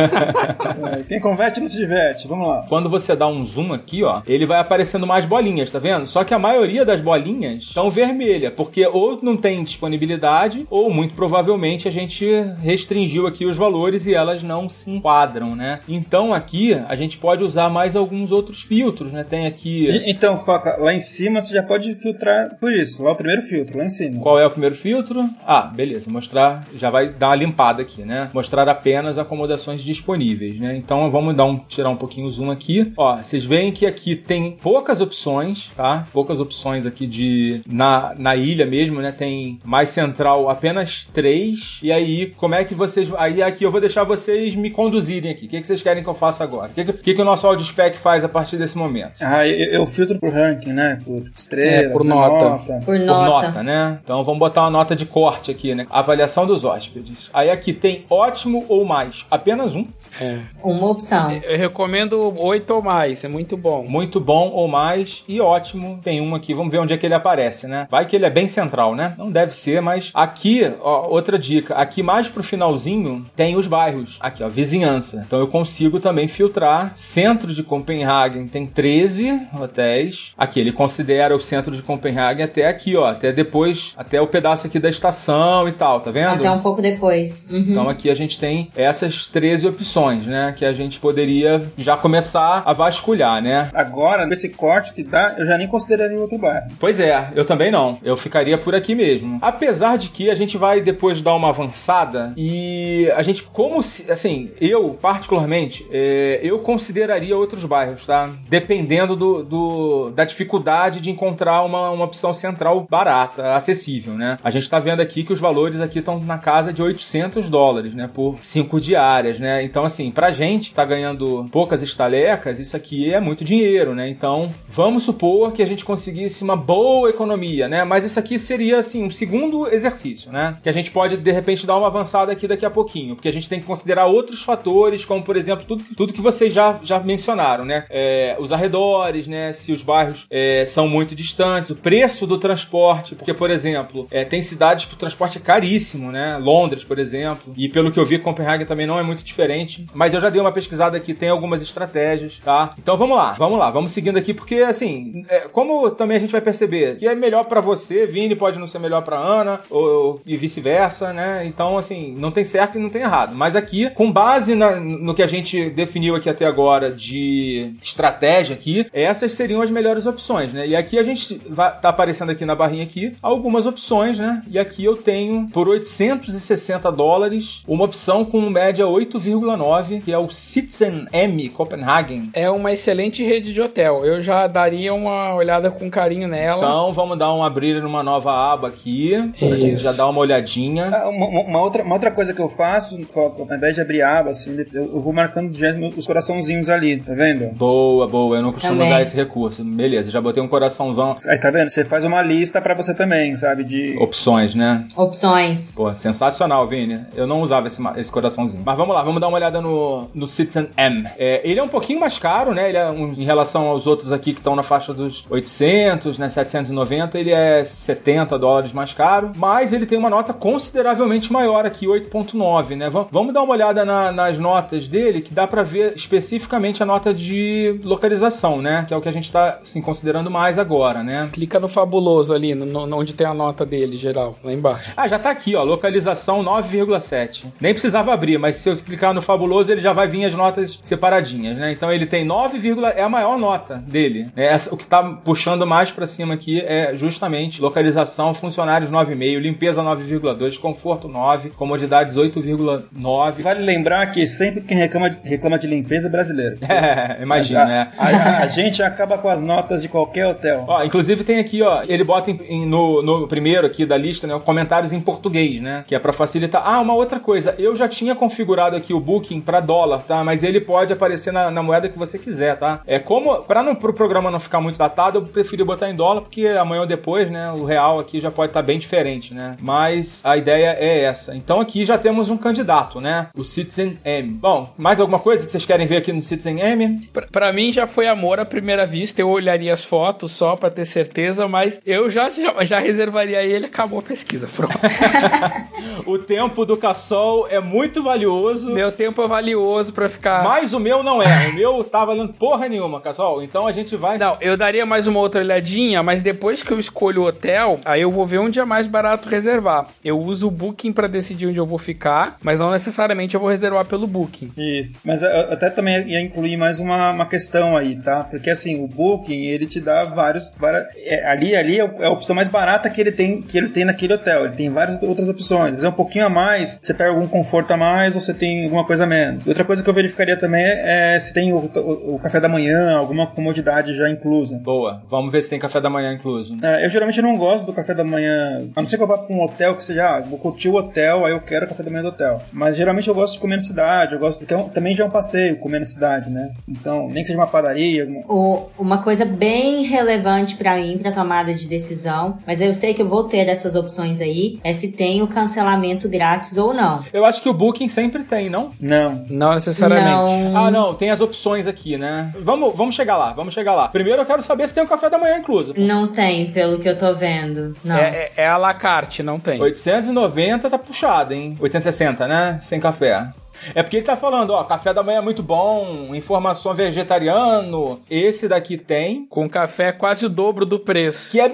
É, Quem converte não se diverte. Vamos lá. Quando você dá um zoom aqui, ó, ele vai aparecendo mais bolinhas, tá vendo? Só que a maioria das bolinhas estão vermelha, porque ou não tem disponibilidade, ou muito provavelmente a gente restringiu aqui os valores e elas não se enquadram, né? Então aqui a gente pode usar mais alguns outros filtros, né? Tem aqui. Então, Foca, lá em cima você já pode filtrar por isso. Lá é o primeiro filtro, lá em cima. Qual é o primeiro filtro? Ah, beleza. Mostrar, já vai dar uma limpada aqui, né? Mostrar apenas acomodações disponíveis, né? Então vamos dar um, tirar um pouquinho o zoom aqui. Ó, vocês veem que aqui tem poucas opções, tá? Poucas opções aqui de na, na ilha mesmo, né? Tem mais central apenas três. E aí, como é que vocês. Aí aqui eu vou deixar vocês me conduzirem aqui. O que, que vocês querem que eu faça agora? O que, que, que que o nosso audio spec faz a partir desse momento? Ah, eu, eu filtro por ranking, né? Por estrela, É, por nota. Por Por nota. nota, né? Então vamos botar uma nota de corte aqui, né? Avaliação dos hóspedes. Aí aqui tem ótimo ou mais. Apenas um. é. Uma opção. Eu recomendo oito ou mais, é muito bom. Muito bom ou mais. E ótimo. Tem um aqui. Vamos ver onde é que ele aparece, né? Vai que ele é bem central, né? Não deve ser, mas aqui, ó, outra dica. Aqui mais pro finalzinho tem os bairros. Aqui, ó, vizinhança. Então eu consigo também filtrar. Centro de Copenhagen tem 13 hotéis. Aqui, ele considera o centro de Copenhagen até aqui, ó. Até depois, até o pedaço aqui da estação e tal, tá vendo? Até um pouco depois. Uhum. Então aqui a gente tem essas 13 opções, né? Que a gente poderia já começar a vasculhar, né? Agora, com esse corte que dá, eu já nem consideraria outro bairro. Pois é, eu também não. Eu ficaria por aqui mesmo. Apesar de que a gente vai depois dar uma avançada e a gente, como se, assim, eu particularmente, é, eu consideraria outros bairros, tá? Dependendo do, do- da dificuldade de encontrar uma, uma opção central barata, acessível, né? A gente tá vendo aqui que os valores aqui estão na casa de 800 dólares, né? Por cinco diárias, né? Então, assim, pra gente tá ganhando poucas estalecas, isso aqui é muito dinheiro, né? Então, vamos supor que a gente conseguisse uma boa economia, né? Mas isso aqui seria, assim, um segundo exercício, né? Que a gente pode, de repente, dar uma avançada aqui daqui a pouquinho, porque a gente tem que considerar outros fatores, como, por exemplo, tudo, tudo que vocês já, já mencionaram, né? É, os arredores, né? Se os bairros é, são muito distantes, o preço do transporte, porque, por exemplo, é, tem cidades que o transporte é caríssimo, né? Londres, por exemplo, e pelo que eu vi, Copenhague também não é muito diferente, mas eu já dei uma pesquisada aqui, tem algumas estratégias, tá? Então vamos lá, vamos lá, vamos seguindo aqui, porque, assim, é, como também a gente vai perceber que é melhor pra você, Vini pode não ser melhor pra Ana, ou, e vice-versa, né? Então, assim, não tem certo e não tem errado. Mas aqui, com base na- no que a gente definiu aqui até agora de estratégia aqui, essas seriam as melhores opções, né? E aqui a gente vai, tá aparecendo aqui na barrinha aqui algumas opções, né? E aqui eu tenho por 860 dólares uma opção com média 8,9, que é o Citizen M Copenhagen. É uma excelente rede de hotel. Eu já daria uma olhada com carinho nela. Então vamos dar um abrir numa nova aba aqui, pra Isso. gente já dar uma olhadinha. Ah, Uma, uma- outra, uma outra coisa que eu faço, ao invés de abrir aba, assim, eu, eu vou marcando os coraçãozinhos ali, tá vendo? Boa, boa. Eu não costumo Também. usar esse recurso. Beleza, já botei um coraçãozão. Aí tá vendo? Você faz uma lista pra você também, sabe? De. Opções, né? Opções. Pô, sensacional, Vini. Eu não usava esse, esse coraçãozinho. Mas vamos lá, vamos dar uma olhada no, no Citizen M. É, ele é um pouquinho mais caro, né? Ele é um- em relação aos outros aqui que estão na faixa dos 800, né? 790, ele é 70 dólares mais caro. Mas ele tem uma nota consideravelmente maior aqui, 8.9, né? Vam- Vamos dar uma olhada na- nas notas dele, que dá pra ver especificamente a nota de localização, né? Que é o que a gente tá, assim, considerando mais agora, né? Clica no fabuloso ali, no, no- onde tem a nota dele, geral, lá embaixo. Ah, já tá aqui, ó. Localização 9,7. Nem precisava abrir, mas se eu clicar no fabuloso, ele já vai vir as notas separadinhas, né? Então ele tem 9, é a maior nota dele. É essa, o que tá puxando mais pra cima aqui é justamente localização, funcionários 9,5, limpeza 9,2, conforto 9, comodidades 8,9. Vale lembrar que sempre quem reclama, reclama de limpeza é brasileiro. *laughs* É, imagina, a, né? a- a gente acaba com as notas de qualquer hotel. Ó, inclusive tem aqui, ó, ele bota em- em- no, no primeiro aqui da lista, né, comentários em português, né, que é pra facilitar. Ah, uma outra coisa, eu já tinha configurado aqui o Booking pra dólar, tá, mas ele pode aparecer na, na moeda que você quiser, tá? É como, pra não, pro programa não ficar muito datado, eu preferi botar em dólar, porque amanhã ou depois, né, o real aqui já pode estar bem diferente, né, mas a ideia é essa. Então aqui já temos um candidato, né, o Citizen M. Bom, mais alguma coisa que vocês querem ver aqui no Citizen M? Pra, pra mim já foi amor à primeira vista. Eu olharia as fotos só pra ter certeza, mas eu já, já, já reservaria ele. Acabou a pesquisa. Pronto. *laughs* O tempo do Cassol é muito valioso. Meu tempo é valioso pra ficar. Mas o meu não é. O meu tá valendo porra nenhuma, Cassol. Então a gente vai. Não, eu daria mais uma outra olhadinha, mas depois que eu escolho o hotel, aí eu vou ver onde é mais barato reservar. Eu uso o Booking pra decidir onde eu vou ficar, mas não necessariamente eu vou reservar pelo Booking. Isso. Mas até também ia incluir mais uma, uma questão aí, tá? Porque assim, o Booking, ele te dá vários. várias- é, ali ali é a opção mais barata que ele tem que ele tem naquele hotel. Ele tem várias outras opções. É um pouquinho a mais, você pega algum conforto a mais ou você tem alguma coisa a menos. Outra coisa que eu verificaria também é se tem o, o- o café da manhã, alguma comodidade já inclusa. Boa. Vamos ver se tem café da manhã incluso. É, eu geralmente não gosto do café da manhã, a não ser que eu vá pra um hotel que seja, ah, vou curtir o hotel, aí eu quero o café da manhã do hotel. Mas geralmente eu gosto de comer na cidade, eu gosto, porque é um- também já é um passeio comer na cidade, né? Então, nem que seja uma padaria, alguma- O- uma coisa bem relevante pra mim, pra tomada de decisão, mas eu sei que eu vou ter dessas opções aí, é se tem o cancelamento grátis ou não. Eu acho que o Booking sempre tem, não? Não. Não necessariamente. Não. Ah, não. Tem as opções aqui, né? Vamos, vamos chegar lá. Vamos chegar lá. Primeiro eu quero saber se tem o café da manhã incluso. Não tem, pelo que eu tô vendo. Não. É, é, é à la carte, não tem. 890 tá puxado, hein? 860, né? Sem café. É porque ele tá falando, ó, café da manhã é muito bom, informação vegetariano. Esse daqui tem, Com café quase o dobro do preço. que é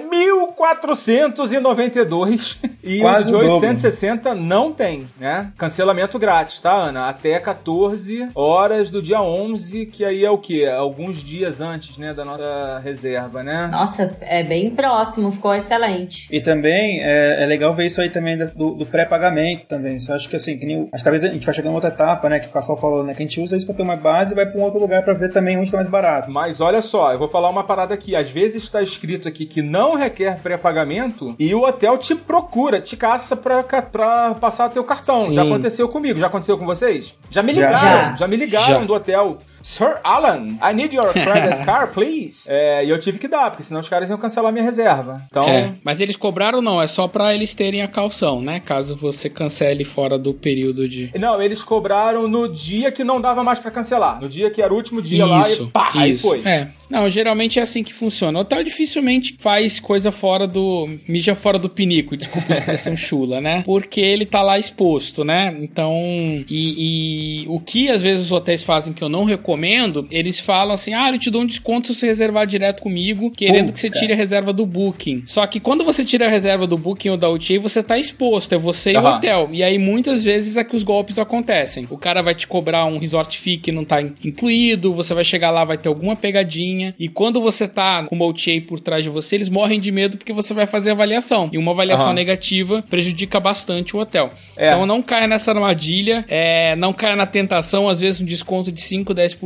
1492 *laughs* e Quase o de o dobro. 860 não tem, né? Cancelamento grátis, tá, Ana? Até 14 horas do dia 11, que aí é o quê? Alguns dias antes, né, da nossa reserva, né? Nossa, é bem próximo, ficou excelente. E também é, é legal ver isso aí também do, do pré-pagamento também. Isso eu acho que assim, que nem, acho que talvez a gente vai chegar em outra etapa, né? Que o Cassol falou, né? Que a gente usa isso pra ter uma base e vai pra um outro lugar pra ver também onde tá mais barato. Mas olha só, eu vou falar uma parada aqui. Às vezes está escrito aqui que não requer pré-pagamento e o hotel te procura, te caça pra, pra passar teu cartão. Sim. Já aconteceu comigo, já aconteceu com vocês? Já me ligaram, já, Já. me ligaram Já. do hotel. Sir Alan, I need your credit card, please. *laughs* É, e eu tive que dar, porque senão os caras iam cancelar minha reserva. Então, É, mas eles cobraram não, é só pra eles terem a calção, né? Caso você cancele fora do período de. não, eles cobraram no dia que não dava mais pra cancelar. No dia que era o último dia lá e pá, aí isso. foi. É. Não, geralmente é assim que funciona. O hotel dificilmente faz coisa fora do. mija fora do pinico, desculpa a expressão *laughs* chula, né? Porque ele tá lá exposto, né? Então. E, e o que às vezes os hotéis fazem que eu não recomendo recomendo, eles falam assim: ah, eu te dou um desconto se você reservar direto comigo, querendo que você cara. tire a reserva do Booking. Só que quando você tira a reserva do Booking ou da OTA, você tá exposto, é você e o hotel. E aí muitas vezes é que os golpes acontecem. O cara vai te cobrar um resort fee que não tá in- incluído, você vai chegar lá, vai ter alguma pegadinha. E quando você tá com uma OTA por trás de você, eles morrem de medo porque você vai fazer avaliação. E uma avaliação Aham. negativa prejudica bastante o hotel. É. Então não caia nessa armadilha, é, não caia na tentação, às vezes um desconto de 5, 10%.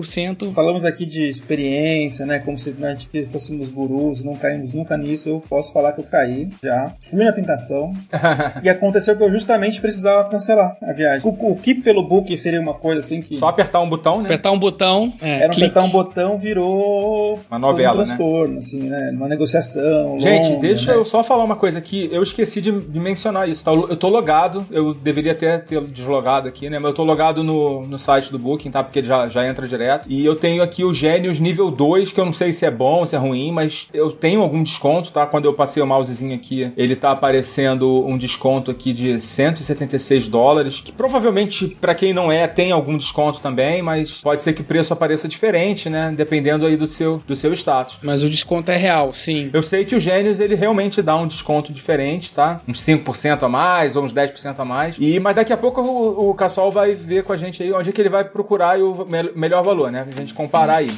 Falamos aqui de experiência, né? Como se a gente fôssemos gurus, não caímos nunca nisso. Eu posso falar que eu caí já. Fui na tentação. *laughs* e aconteceu que eu justamente precisava cancelar a viagem. O, o que pelo book seria uma coisa assim que. Só apertar um botão, né? Apertar um botão, é, Era um apertar um botão, virou Uma novela, um né? transtorno, assim, né? Uma negociação. Gente, longa, deixa né? eu só falar uma coisa aqui. Eu esqueci de, de mencionar isso, tá? Eu tô logado, eu deveria até ter deslogado aqui, né? Mas eu tô logado no, no site do Booking, tá? Porque ele já, já entra direto. E eu tenho aqui o Gênios nível 2, que eu não sei se é bom, se é ruim, mas eu tenho algum desconto, tá? Quando eu passei o mousezinho aqui, ele tá aparecendo um desconto aqui de 176 dólares, que provavelmente, pra quem não é, tem algum desconto também, mas pode ser que o preço apareça diferente, né? Dependendo aí do seu, do seu status. Mas o desconto é real, sim. Eu sei que o Gênios ele realmente dá um desconto diferente, tá? Uns 5% a mais ou uns 10% a mais. E mas daqui a pouco o, o Cassol vai ver com a gente aí onde é que ele vai procurar o me- melhor valor, né? Pra gente comparar aí.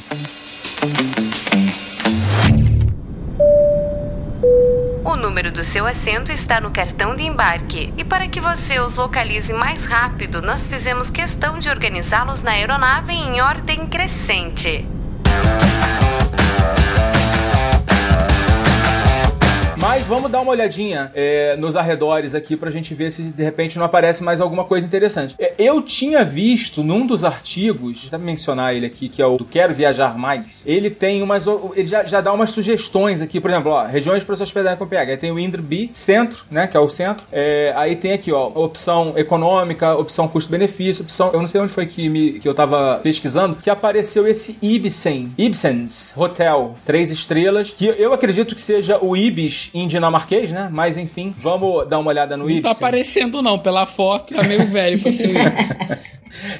O número do seu assento está no cartão de embarque. E para que você os localize mais rápido, nós fizemos questão de organizá-los na aeronave em ordem crescente. Mas vamos dar uma olhadinha é, nos arredores aqui pra gente ver se de repente não aparece mais alguma coisa interessante. É, eu tinha visto num dos artigos, deixa eu mencionar ele aqui, que é o do Quero Viajar Mais, ele tem umas. Ele já, já dá umas sugestões aqui, por exemplo, ó, regiões para se hospedar em Copenhague. Aí tem o Indre centro, né, que é o centro. É, aí tem aqui, ó, opção econômica, opção custo-benefício, opção. Eu não sei onde foi que, me, que eu tava pesquisando, que apareceu esse Ibsen, Ibsens Hotel, três estrelas, que eu acredito que seja o Ibis dinamarquês, né? Mas enfim, vamos dar uma olhada no Não tá Ibsen. aparecendo, não. Pela foto, tá meio velho pra ser o Ibis.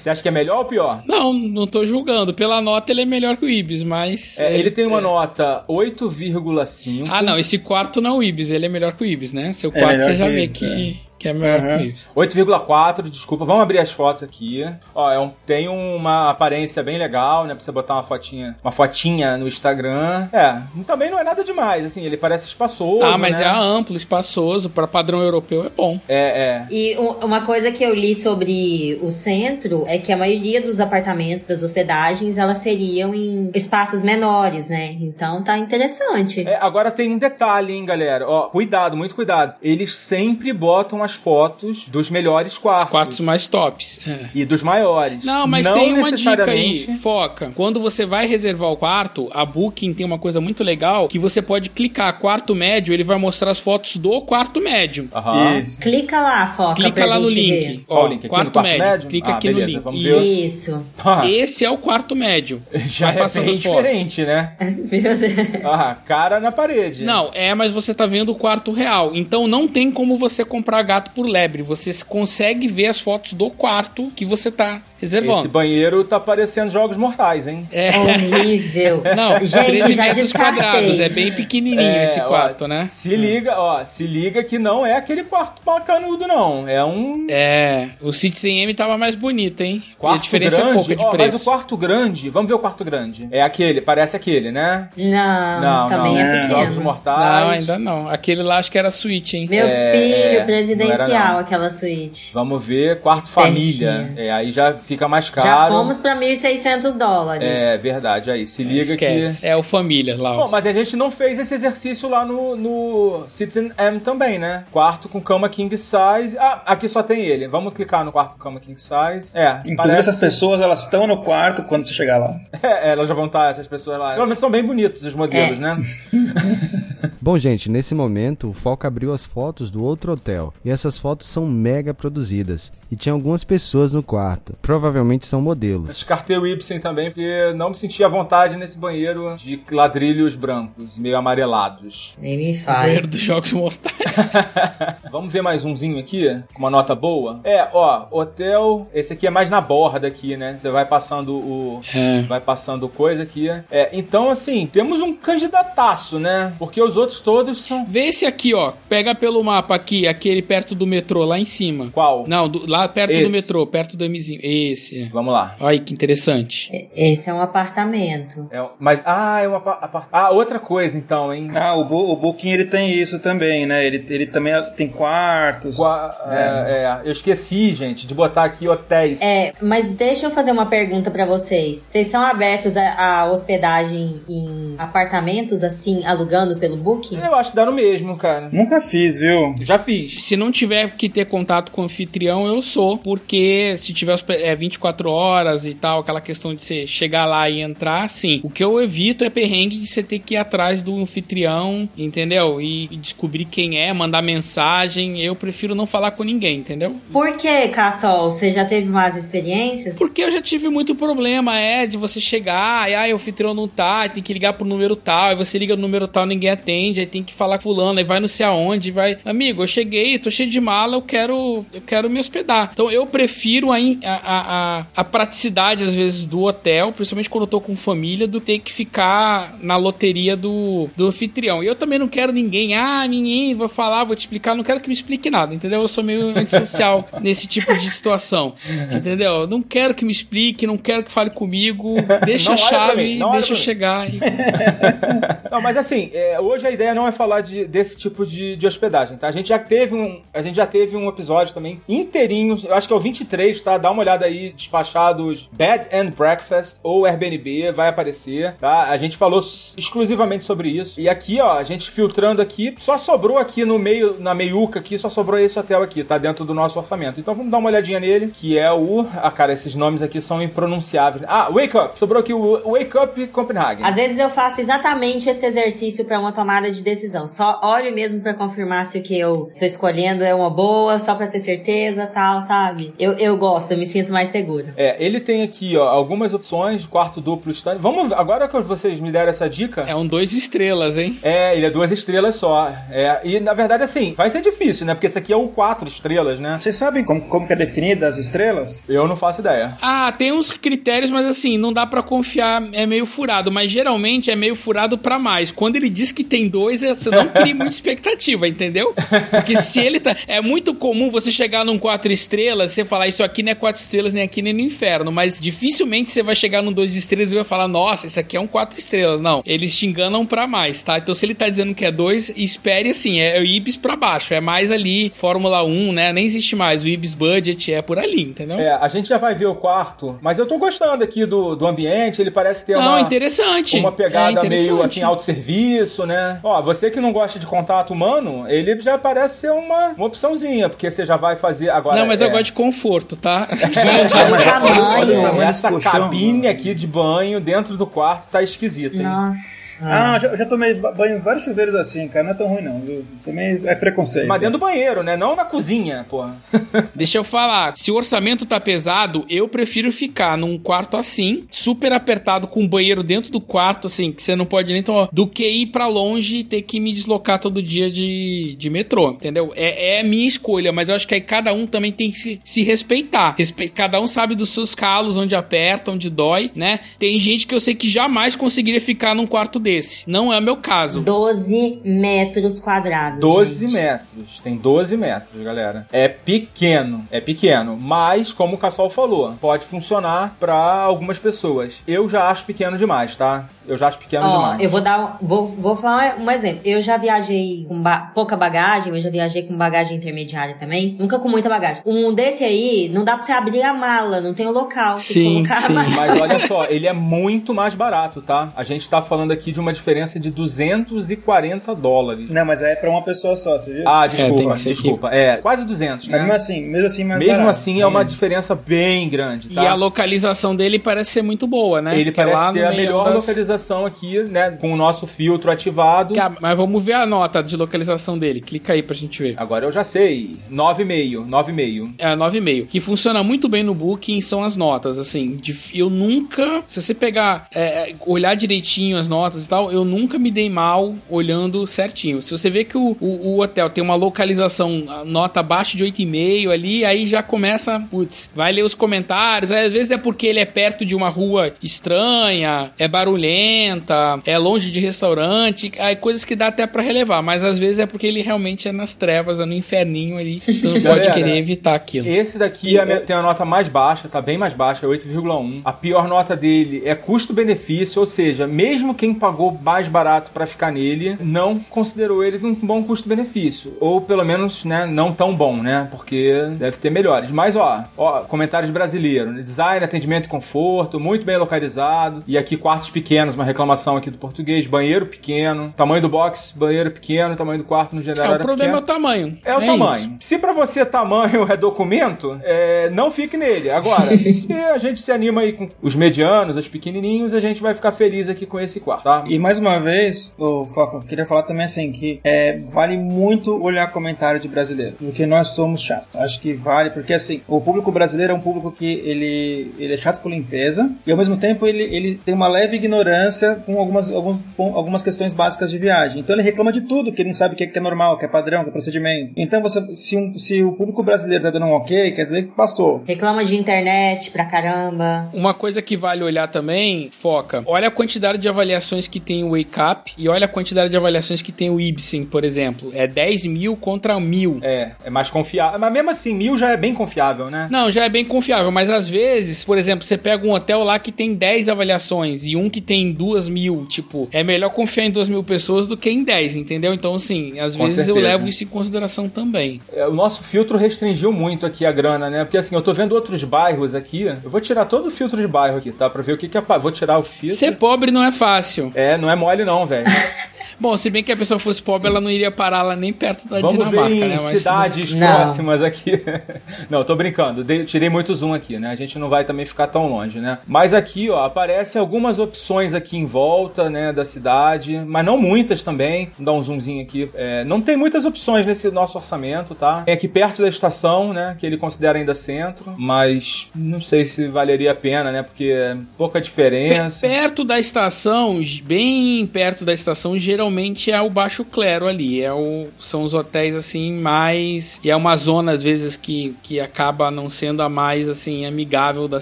Você acha que é melhor ou pior? Não, não tô julgando. Pela nota, ele é melhor que o Ibis, mas. É, ele tem uma é. nota 8,5. Ah, não, esse quarto não é o Ibis, ele é melhor que o Ibis, né? Seu É quarto melhor você já vê Ibis, que, que é melhor que o Ibis. 8,4, desculpa. Vamos abrir as fotos aqui. Ó, é um- tem uma aparência bem legal, né? Pra você botar uma fotinha, uma fotinha no Instagram. É, também não é nada demais, assim, ele parece espaçoso. Ah, mas né? é amplo, espaçoso, pra padrão europeu é bom. É, é. E uma coisa que eu li sobre o centro é que a maioria dos apartamentos, das hospedagens, elas seriam em espaços menores, né? Então tá interessante. É, agora tem um detalhe, hein, galera. Ó, cuidado, muito cuidado. Eles sempre botam as fotos dos melhores quartos. Os quartos mais tops. é. E dos maiores. Não, mas tem uma dica aí, foca. Quando você vai reservar o quarto, a Booking tem uma coisa muito legal que você pode clicar quarto médio, ele vai mostrar as fotos do quarto médio. Aham. Isso. Clica lá, Foca, Clica pra lá no link. ver. Qual Ó, o link? Quarto, quarto médio. médio? Clica Ah, aqui beleza, no link. vamos ver Isso. Ah, Esse é o quarto médio. *laughs* já vai é bem as diferente, né? *laughs* Meu Deus. Ah, cara na parede. Não, é, mas você tá vendo o quarto real. Então não tem como você comprar gato por lebre. Você consegue ver as fotos do quarto que você tá Esse reservando. banheiro tá parecendo jogos mortais, hein? É. Horrível. *laughs* Não, Gente, 13 já metros quadrados. É bem pequenininho É, esse ó, quarto, né? Se liga, ó, se liga que não é aquele quarto bacanudo, não. É um É, o Citizen M tava mais bonito, hein? E quarto a diferença grande. é pouca de Ó, preço. mas o quarto grande, vamos ver o quarto grande. É aquele, parece aquele, né? Não, também não, é Jogos pequeno. mortais. Não, ainda não. Aquele lá acho que era suíte, hein? Meu É, filho, não era presidencial, não. aquela suíte. Vamos ver quarto Espertinho. família. É, aí já fica mais caro. Já fomos pra 1.600 dólares. É verdade, aí se liga Esquece. que. É o família lá, Bom, mas a gente não fez esse exercício lá no, no Citizen M também, né? Quarto com cama king size. Ah, aqui só tem ele. Vamos clicar no quarto com cama king size. É, Inclusive, parece... essas pessoas, elas estão no quarto quando você chegar lá. *laughs* É, elas já vão estar, essas pessoas lá. Pelo menos são bem bonitos os modelos, É. né? *laughs* Bom, gente, nesse momento o Foca abriu as fotos do outro hotel e essas fotos são mega produzidas e tinha algumas pessoas no quarto. Provavelmente são modelos. Descartei o Ibsen também, porque não me sentia à vontade nesse banheiro de ladrilhos brancos, meio amarelados. Nem me Banheiro fale. dos Jogos Mortais. *laughs* Vamos ver mais umzinho aqui, com uma nota boa? É, ó, hotel. Esse aqui é mais na borda aqui, né? Você vai passando o. É. Vai passando coisa aqui. É, então, assim, temos um candidataço, né? Porque os outros todos são. Vê esse aqui, ó. Pega pelo mapa aqui, aquele perto do metrô, lá em cima. Qual? Não, do- lá perto Esse. do metrô, perto do Mzinho. Esse. é. Vamos lá. Olha que interessante. Esse é um apartamento. É, mas, ah, é uma. pa- apa- Ah, outra coisa então, hein? Ah, o, Bo, o Booking ele tem isso também, né? Ele, ele também tem quartos. Qua- é, é, eu esqueci, gente, de botar aqui hotéis. É, mas deixa eu fazer uma pergunta pra vocês. Vocês são abertos a, a hospedagem em apartamentos, assim, alugando pelo Booking? Eu acho que dá no mesmo, cara. Nunca fiz, viu? Já fiz. Se não tiver que ter contato com o anfitrião, eu sou. Porque se tiver hospe- é, 24 horas e tal, aquela questão de você chegar lá e entrar, sim. O que eu evito é perrengue de você ter que ir atrás do anfitrião, entendeu? E, e descobrir quem é, mandar mensagem. Eu prefiro não falar com ninguém, entendeu? Por que, Cassol? Você já teve mais experiências? Porque eu já tive muito problema, é, de você chegar, e aí o anfitrião não tá, tem que ligar pro número tal, aí você liga no número tal, ninguém atende, aí tem que falar com fulano, aí vai não sei aonde, vai. Amigo, eu cheguei, tô cheio de mala, eu quero, eu quero me hospedar. Então eu prefiro a, a, a, a- praticidade, às vezes, do hotel, principalmente quando eu tô com família, do ter que ficar na loteria do, do anfitrião. E eu também não quero ninguém, ah, ninguém, vou falar, vou te explicar, não quero que me explique nada, entendeu? Eu sou meio antissocial *laughs* nesse tipo de situação, entendeu? Não quero que me explique, não quero que fale comigo, deixa Não a chave mim, deixa eu chegar. e- *laughs* Não, mas assim, é, hoje a ideia não é falar de- desse tipo de, de hospedagem, tá? A gente já teve um, a gente já teve um episódio também inteirinho, eu acho que é o 23, tá? Dá uma olhada aí, despachados Bed and Breakfast ou Airbnb, vai aparecer, tá? A gente falou exclusivamente sobre isso. E aqui, ó, a gente filtrando aqui, só sobrou aqui no meio, na meiuca aqui, só sobrou esse hotel aqui, tá? Dentro do nosso orçamento. Então vamos dar uma olhadinha nele, que é o... Ah, cara, esses nomes aqui são impronunciáveis. Ah, Wake Up! Sobrou aqui o Wake Up Copenhagen. Às vezes eu faço exatamente esse exercício pra uma tomada de decisão. Só olho mesmo pra confirmar se o que eu tô escolhendo é uma boa, só pra ter certeza, tal, sabe? Eu, eu gosto, eu me sinto mais segura. É, ele tem aqui, ó, algumas opções quarto duplo stand. Vamos, agora que vocês me deram essa dica. É um dois estrelas, hein? É, ele é duas estrelas só. É, e na verdade, assim, vai ser difícil, né? Porque esse aqui é o quatro estrelas, né? Vocês sabem como, como que é definida as estrelas? Eu não faço ideia. Ah, tem uns critérios, mas assim, não dá pra confiar, é meio furado, mas geralmente é meio furado pra mais. Quando ele diz que tem dois, é- você não cria *laughs* muita expectativa, entendeu? Porque se ele tá. É muito comum você chegar num quatro estrelas, você falar isso aqui não é quatro estrelas, nem aqui nem no inferno, mas dificilmente você vai chegar num dois estrelas e vai falar, nossa, esse aqui é um quatro estrelas. Não, eles te enganam pra mais, tá? Então se ele tá dizendo que é dois, espere assim, é o Ibis pra baixo, é mais ali, Fórmula 1, né? Nem existe mais, o Ibis Budget é por ali, entendeu? É, a gente já vai ver o quarto, mas eu tô gostando aqui do, do ambiente, ele parece ter Não, uma, interessante. uma pegada É meio interessante. assim, autosserviço, né? Ó, você que não gosta de contato humano, ele já parece ser uma, uma opçãozinha, porque você já vai fazer agora. Não, mas é, eu gosto de conforto, tá? *laughs* Gente, olha o tamanho. tamanho Essa colchão, cabine aqui de banho dentro do quarto tá esquisita, hein? Nossa. Ah, eu já, eu já tomei ba- banho em vários chuveiros assim, cara. Não é tão ruim, não. viu? Também é preconceito. Mas dentro do banheiro, né? Não na cozinha, porra. *laughs* Deixa eu falar, se o orçamento tá pesado, eu prefiro ficar num quarto assim, super apertado, com um banheiro dentro do quarto, assim, que você não pode nem tomar, do que ir pra longe e ter que me deslocar todo dia de, de metrô, entendeu? É, é a minha escolha, mas eu acho que aí cada um também tem que se, se respeitar. Respe- cada um sabe dos seus calos, onde aperta, onde dói, né? Tem gente que eu sei que jamais conseguiria ficar num quarto desse. Não é o meu caso. 12 metros quadrados. 12 gente. metros. Tem 12 metros, galera. É pequeno. É pequeno. Mas, como o Cassol falou, pode funcionar pra algumas pessoas. Eu já acho pequeno demais, tá? Eu já acho pequeno Ó, demais. eu vou dar um, vou, vou falar um exemplo. Eu já viajei com ba- pouca bagagem, eu já viajei com bagagem intermediária também. Nunca com muita bagagem. Um desse aí, não dá pra você abrir a mala, não tem o local. Sim, sim. mala. Mas olha *laughs* só, ele é muito mais barato, tá? A gente tá falando aqui de uma diferença de 240 dólares. Não, mas é pra uma pessoa só, você viu? Ah, tem desculpa, que ser desculpa. É, quase 200, Mas mesmo né? assim, mesmo assim, mais Mesmo barato. assim, é uma diferença bem grande, tá? E a localização dele parece ser muito boa, né? Ele Que é parece ter a melhor das- localização aqui, né? Com o nosso filtro ativado. Ah, Mas vamos ver a nota de localização dele. Clica aí pra gente ver. Agora eu já sei. 9,5. 9,5. É a 9,5. Que funciona muito bem no Booking são as notas. Assim, de- eu nunca. Se você pegar, é, olhar direitinho as notas e tal, eu nunca me dei mal olhando certinho. Se você vê que o, o- o hotel tem uma localização, a nota abaixo de 8,5 ali, aí já começa, putz, vai ler os comentários. Aí, às vezes é porque ele é perto de uma rua estranha, é barulhenta, é longe de restaurante, aí coisas que dá até pra relevar. Mas às vezes é porque ele realmente é nas trevas, é no inferninho ali. Então *laughs* não pode querer evitar aquilo. Esse daqui é tem a nota mais baixa, tá bem mais baixa, é 8,1. A pior nota dele é custo-benefício, ou seja, mesmo quem pagou mais barato pra ficar nele, não considerou ele um bom custo-benefício. Ou pelo menos, né, não tão bom, né? Porque deve ter melhores. Mas, ó, ó comentários brasileiros. né? Design, atendimento e conforto, muito bem localizado. E aqui, quartos pequenos, uma reclamação aqui do português. Banheiro pequeno. Tamanho do box, banheiro pequeno. Tamanho do quarto, no geral, É, o era problema é pequeno. o tamanho. É o É tamanho. isso. Se pra você tamanho é documento, é, não fique nele. Agora, se *laughs* a gente se anima aí com os medianos, os pequenininhos, a gente vai ficar feliz aqui com esse quarto, tá? E mais uma vez, ô Foca, eu queria falar também assim que é, vale muito olhar comentário de brasileiro, porque nós somos chatos. Acho que vale, porque assim, o público brasileiro é um público que ele, ele é chato por limpeza e ao mesmo tempo ele, ele tem uma leve ignorância com algumas, alguns, com algumas questões básicas de viagem. Então ele reclama de tudo, que ele não sabe o que é, que é normal, o que é padrão, o que é procedimento. Então você, se, um- se o público brasileiro tá dando um ok, quer dizer que passou. Reclama de internet pra caramba. Uma coisa que vale olhar também, foca. Olha a quantidade de avaliações que tem o Wake Up e olha a quantidade de avaliações que tem o Ibsen, por exemplo. É 10 mil contra mil. É, é mais confiável. Mas mesmo assim, mil já é bem confiável, né? Não, já é bem confiável, mas às vezes, por exemplo, você pega um hotel lá que tem 10 avaliações e um que tem duas mil, tipo, é melhor confiar em duas mil pessoas do que em 10, entendeu? Então, assim, às Com vezes eu certeza. levo isso em consideração também. É, O nosso filtro restringiu muito aqui a grana, né? Porque assim, eu tô vendo outros bairros aqui. Eu vou tirar todo o filtro de bairro aqui, tá? Pra ver o que que é. Vou tirar o filtro. Ser pobre não é fácil. É, não é mole não, velho. *laughs* Bom, se bem que a pessoa fosse pobre, ela não iria parar lá nem perto da Vamos Dinamarca, ver em né? Mas cidades Não. próximas aqui. *laughs* não, tô brincando. Dei- tirei muito zoom aqui, né? A gente não vai também ficar tão longe, né? Mas aqui, ó, aparecem algumas opções aqui em volta, né, da cidade, mas não muitas também. Vou dar um zoomzinho aqui. É, não tem muitas opções nesse nosso orçamento, tá? Tem aqui perto da estação, né, que ele considera ainda centro, mas não sei se valeria a pena, né? Porque é pouca diferença. Perto da estação, bem perto da estação, geralmente é o baixo clero ali. É o, são os hotéis assim mais. E é uma zona, às vezes, que, que acaba não sendo a mais assim amigável da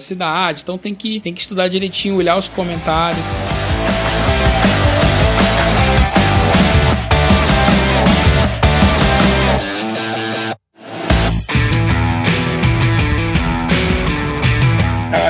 cidade. Então tem que, tem que estudar direitinho, olhar os comentários.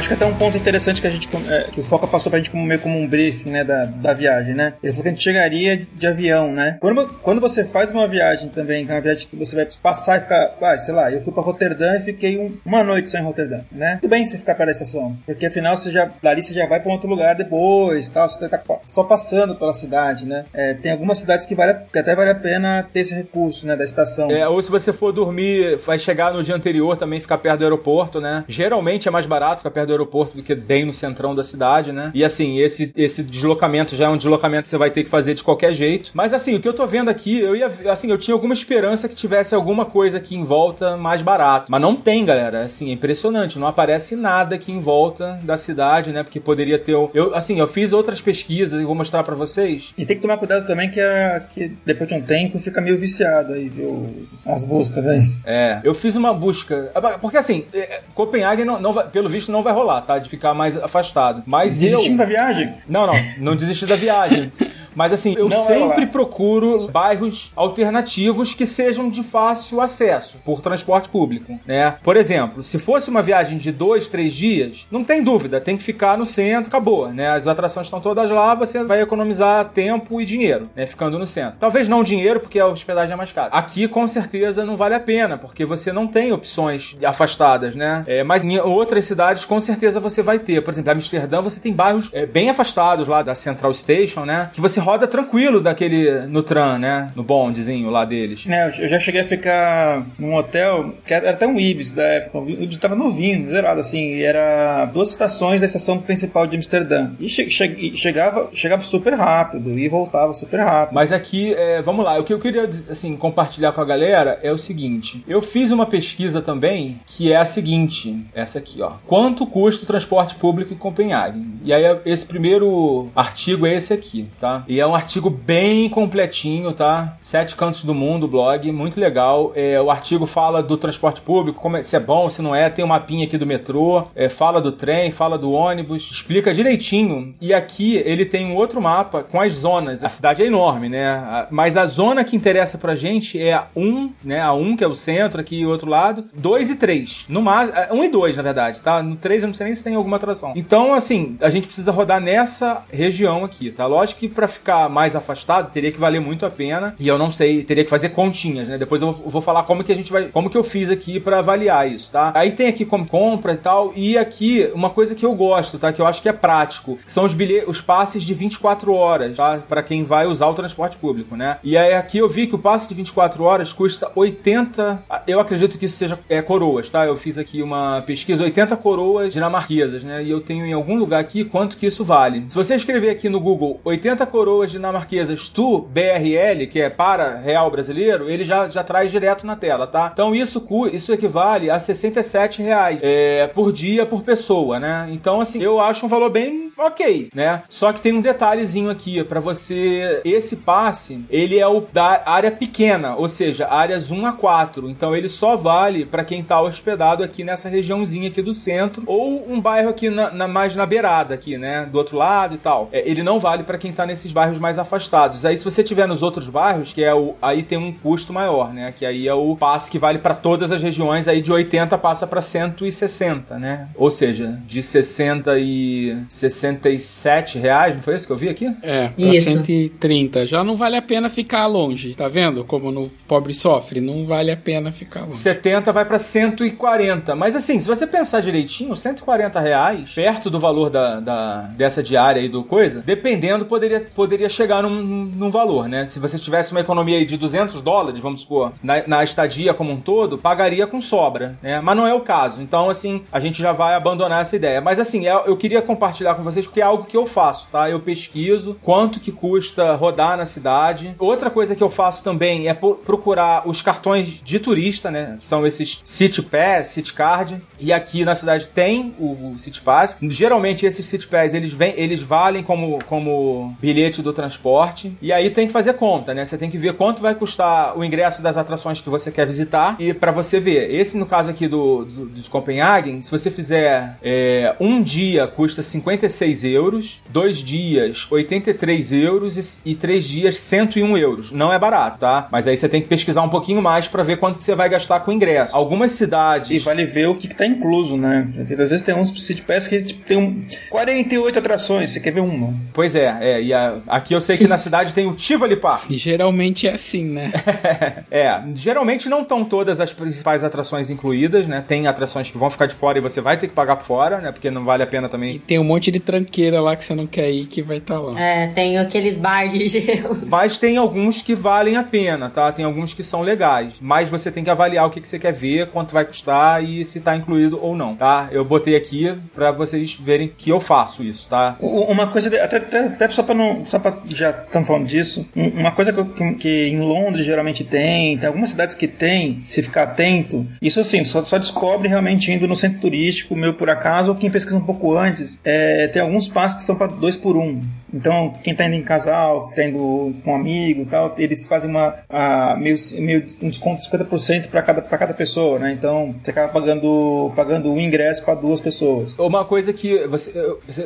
Acho que até um ponto interessante que a gente é, que o Foca passou pra gente como meio como um briefing, né, da, da viagem, né? Ele falou que a gente chegaria de avião, né? Quando, quando você faz uma viagem também, que é uma viagem que você vai passar e ficar, ah, sei lá, eu fui pra Roterdã e fiquei um- uma noite só em Roterdã, né? Tudo bem você ficar perto da estação, porque afinal você já, dali você já vai um outro lugar depois, tal, você tá só passando pela cidade, né? É, tem algumas cidades que, vale, que até vale a pena ter esse recurso, né, da estação. É, ou se você for dormir, vai chegar no dia anterior também, ficar perto do aeroporto, né? Geralmente é mais barato ficar perto do aeroporto do que bem no centrão da cidade, né? E assim, esse, esse deslocamento já é um deslocamento que você vai ter que fazer de qualquer jeito. Mas assim, o que eu tô vendo aqui, eu ia, assim, eu tinha alguma esperança que tivesse alguma coisa aqui em volta mais barato. Mas não tem, galera. Assim, é impressionante. Não aparece nada aqui em volta da cidade, né? Porque poderia ter. Eu, assim, eu fiz outras pesquisas e vou mostrar pra vocês. E tem que tomar cuidado também que, a, que depois de um tempo fica meio viciado aí, viu? As buscas aí. É, eu fiz uma busca. Porque assim, é, Copenhague, não, não vai- pelo visto, não vai rolar, tá? De ficar mais afastado. Mas Desistindo eu. da viagem? Não, não, não desisti da viagem. *laughs* Mas assim, eu Não sempre rolar. procuro bairros alternativos que sejam de fácil acesso por transporte público, né? Por exemplo, se fosse uma viagem de dois, três dias, não tem dúvida, tem que ficar no centro, acabou, né? As atrações estão todas lá, você vai economizar tempo e dinheiro, né? Ficando no centro. Talvez não dinheiro, porque a hospedagem é mais cara. Aqui, com certeza, não vale a pena, porque você não tem opções afastadas, né? É, mas em outras cidades, com certeza, você vai ter. Por exemplo, em Amsterdã, você tem bairros é, bem afastados lá da Central Station, né? Que você roda tranquilo daquele no tram, né? No bondezinho lá deles. É, eu já cheguei a ficar num hotel, que era até um Ibis da época. O Ibis tava novinho, zerado, assim. E era duas estações da estação principal de Amsterdã. E che che chegava, chegava super rápido e voltava super rápido. Mas aqui, é, vamos lá, o que eu queria assim, compartilhar com a galera é o seguinte: eu fiz uma pesquisa também que é a seguinte: essa aqui, ó. Quanto custa o transporte público em Copenhague? E aí, esse primeiro artigo é esse aqui, tá? E é um artigo bem completinho, tá? Sete Cantos do Mundo, blog, muito legal. É, o artigo fala do transporte público, como é, se é bom, se não é. Tem um mapinha aqui do metrô, é, fala do trem, fala do ônibus, explica direitinho. E aqui ele tem um outro mapa com as zonas. A cidade é enorme, né? Mas a zona que interessa pra gente é a 1, né? A 1, que é o centro aqui e o outro lado, 2 e 3. No mais, 1 e 2, na verdade, tá? No 3 eu não sei nem se tem alguma atração. Então, assim, a gente precisa rodar nessa região aqui, tá? Lógico que para ficar mais afastado teria que valer muito a pena. E eu não sei, teria que fazer continhas, né? Depois eu vou falar como que a gente vai, como que eu fiz aqui para avaliar isso, tá? Aí tem aqui como compra e tal. E aqui uma coisa que eu gosto, tá? Que eu acho que é prático, são os bilhetes, os passes de 24 horas, tá? Para quem vai usar o transporte público, né? E aí aqui eu vi que o passe de 24 horas custa 80, eu acredito que isso seja é, coroas, tá? Eu fiz aqui uma pesquisa, 80 coroas dinamarquesas, né? E eu tenho em algum lugar aqui quanto que isso vale. Se você escrever aqui no Google 80 coroas dinamarquesas tu BRL, que é para real brasileiro, ele já, já traz direto na tela, tá? Então isso, isso equivale a 67 reais é, por dia por pessoa, né? Então, assim, eu acho um valor bem ok, né? Só que tem um detalhezinho aqui para você. Esse passe, ele é o da área pequena, ou seja, áreas 1 a 4. Então ele só vale para quem tá hospedado aqui nessa regiãozinha aqui do centro ou um bairro aqui na, na mais na beirada aqui, né? Do outro lado e tal. É, ele não vale para quem tá nesses bairros mais afastados. Aí se você tiver nos outros bairros, que é o aí tem um custo maior, né? Que aí é o passe que vale para todas as regiões, aí de 80 passa para 160, né? Ou seja, de 60 e 67 reais, não foi isso que eu vi aqui? É, pra isso. 130. Já não vale a pena ficar longe, tá vendo? Como no pobre sofre, não vale a pena ficar longe. 70 vai para 140. Mas assim, se você pensar direitinho, 140 reais, perto do valor da, da, dessa diária aí do coisa, dependendo, poderia, poderia chegar num, num valor, né? Se você tivesse uma economia de 200 dólares, vamos supor, na, na estadia como um todo, pagaria com sobra, né? Mas não é o caso. Então, assim, a gente já vai abandonar essa ideia. Mas assim, é, eu queria compartilhar com vocês porque é algo que eu faço, tá? Eu pesquiso quanto que custa rodar na cidade. Outra coisa que eu faço também é procurar os cartões de turista, né? São esses City Pass, City Card. E aqui na cidade tem o, City Pass. Geralmente esses City Pass eles, vêm, eles valem como, como bilhete do transporte. E aí tem que fazer conta, né? Você tem que ver quanto vai custar o ingresso das atrações que você quer visitar. E para você ver, esse no caso aqui do, do, de Copenhagen, se você fizer é, um dia custa 56 euros, dois dias 83 euros e, e três dias 101 euros. Não é barato, tá? Mas aí você tem que pesquisar um pouquinho mais para ver quanto você vai gastar com o ingresso. Algumas cidades. E vale ver o que, que tá incluso, né? Porque às vezes tem uns City Pass que tipo, tem um 48 atrações, você quer ver uma. Pois é, é. E a, aqui eu sei que na *laughs* cidade tem o Tivoli Park. Geralmente é assim, né? *laughs* é, geralmente não estão todas as principais atrações incluídas, né? Tem atrações que vão ficar de fora e você vai ter que pagar por fora, né? Porque não vale a pena também. E tem um monte de tranqueira lá que você não quer ir que vai estar tá lá. É, tem aqueles bar de gelo. *laughs* Mas tem alguns que valem a pena, tá? Tem alguns que são legais. Mas você tem que avaliar o que, que você quer ver, quanto vai custar e se tá incluído ou não, tá? Eu botei aqui para vocês verem que eu faço isso, tá? Uma coisa, até, até, até só pra não. Só pra já estamos falando disso, uma coisa que, que, em Londres geralmente tem, tem algumas cidades que tem, se ficar atento, isso assim, só, só descobre realmente indo no centro turístico, meu por acaso, ou quem pesquisa um pouco antes. É, tem alguns passos que são para dois por um. Então, quem tá indo em casal, tá indo com um amigo e tal, eles fazem uma, a, meio, meio um desconto de 50% para cada, cada pessoa, né? Então, você acaba pagando, pagando um ingresso para duas pessoas. Uma coisa que você,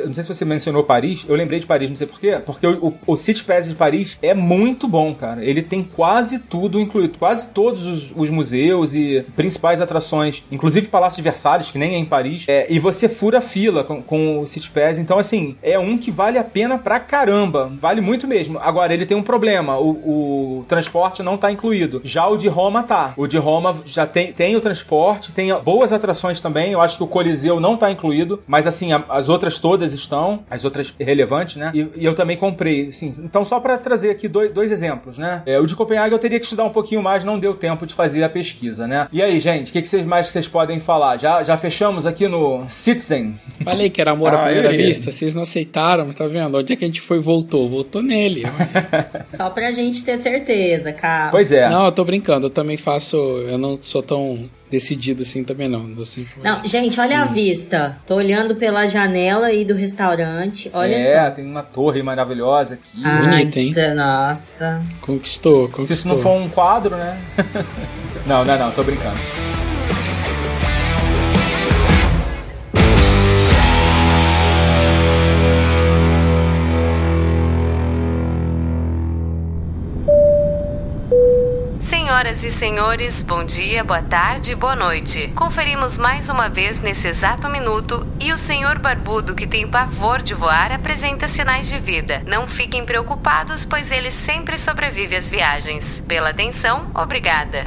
não sei se você mencionou Paris, eu lembrei de Paris, não sei porquê, porque o, o, o City Pass de Paris é muito bom, cara. Ele tem quase tudo incluído, quase todos os, os museus e principais atrações, inclusive Palácio de Versalhes, que nem é em Paris, é, e você fura fila com, com o City Pass. Então, assim, é um que vale a pena pra pra caramba. Vale muito mesmo. Agora, ele tem um problema. O, o transporte não tá incluído. Já o de Roma tá. O de Roma já tem, tem o transporte, tem boas atrações também. Eu acho que o Coliseu não tá incluído, mas assim, a- as outras todas estão, as outras relevantes, né? E, e eu também comprei, assim. Então, só pra trazer aqui dois, dois exemplos, né? É, o de Copenhague eu teria que estudar um pouquinho mais, não deu tempo de fazer a pesquisa, né? E aí, gente, o que, que vocês mais que vocês podem falar? Já, já fechamos aqui no Citizen? Falei que era amor à Ah, primeira vista, vocês não aceitaram, mas tá vendo? Onde é que a gente foi voltou? Voltou nele. *laughs* Só pra gente ter certeza, cara. Pois é. Não, eu tô brincando, eu também faço. Eu não sou tão decidido assim também, não. Eu sempre... Não, gente, olha a vista. Tô olhando pela janela aí do restaurante. Olha é, só. tem uma torre maravilhosa aqui. Ai, bonito, hein? nossa. Conquistou, conquistou. Se isso não for um quadro, né? *laughs* não, não, não, tô brincando. Senhoras e senhores, bom dia, boa tarde, boa noite. Conferimos mais uma vez nesse exato minuto e o senhor barbudo que tem pavor de voar apresenta sinais de vida. Não fiquem preocupados, pois ele sempre sobrevive às viagens. Pela atenção, obrigada.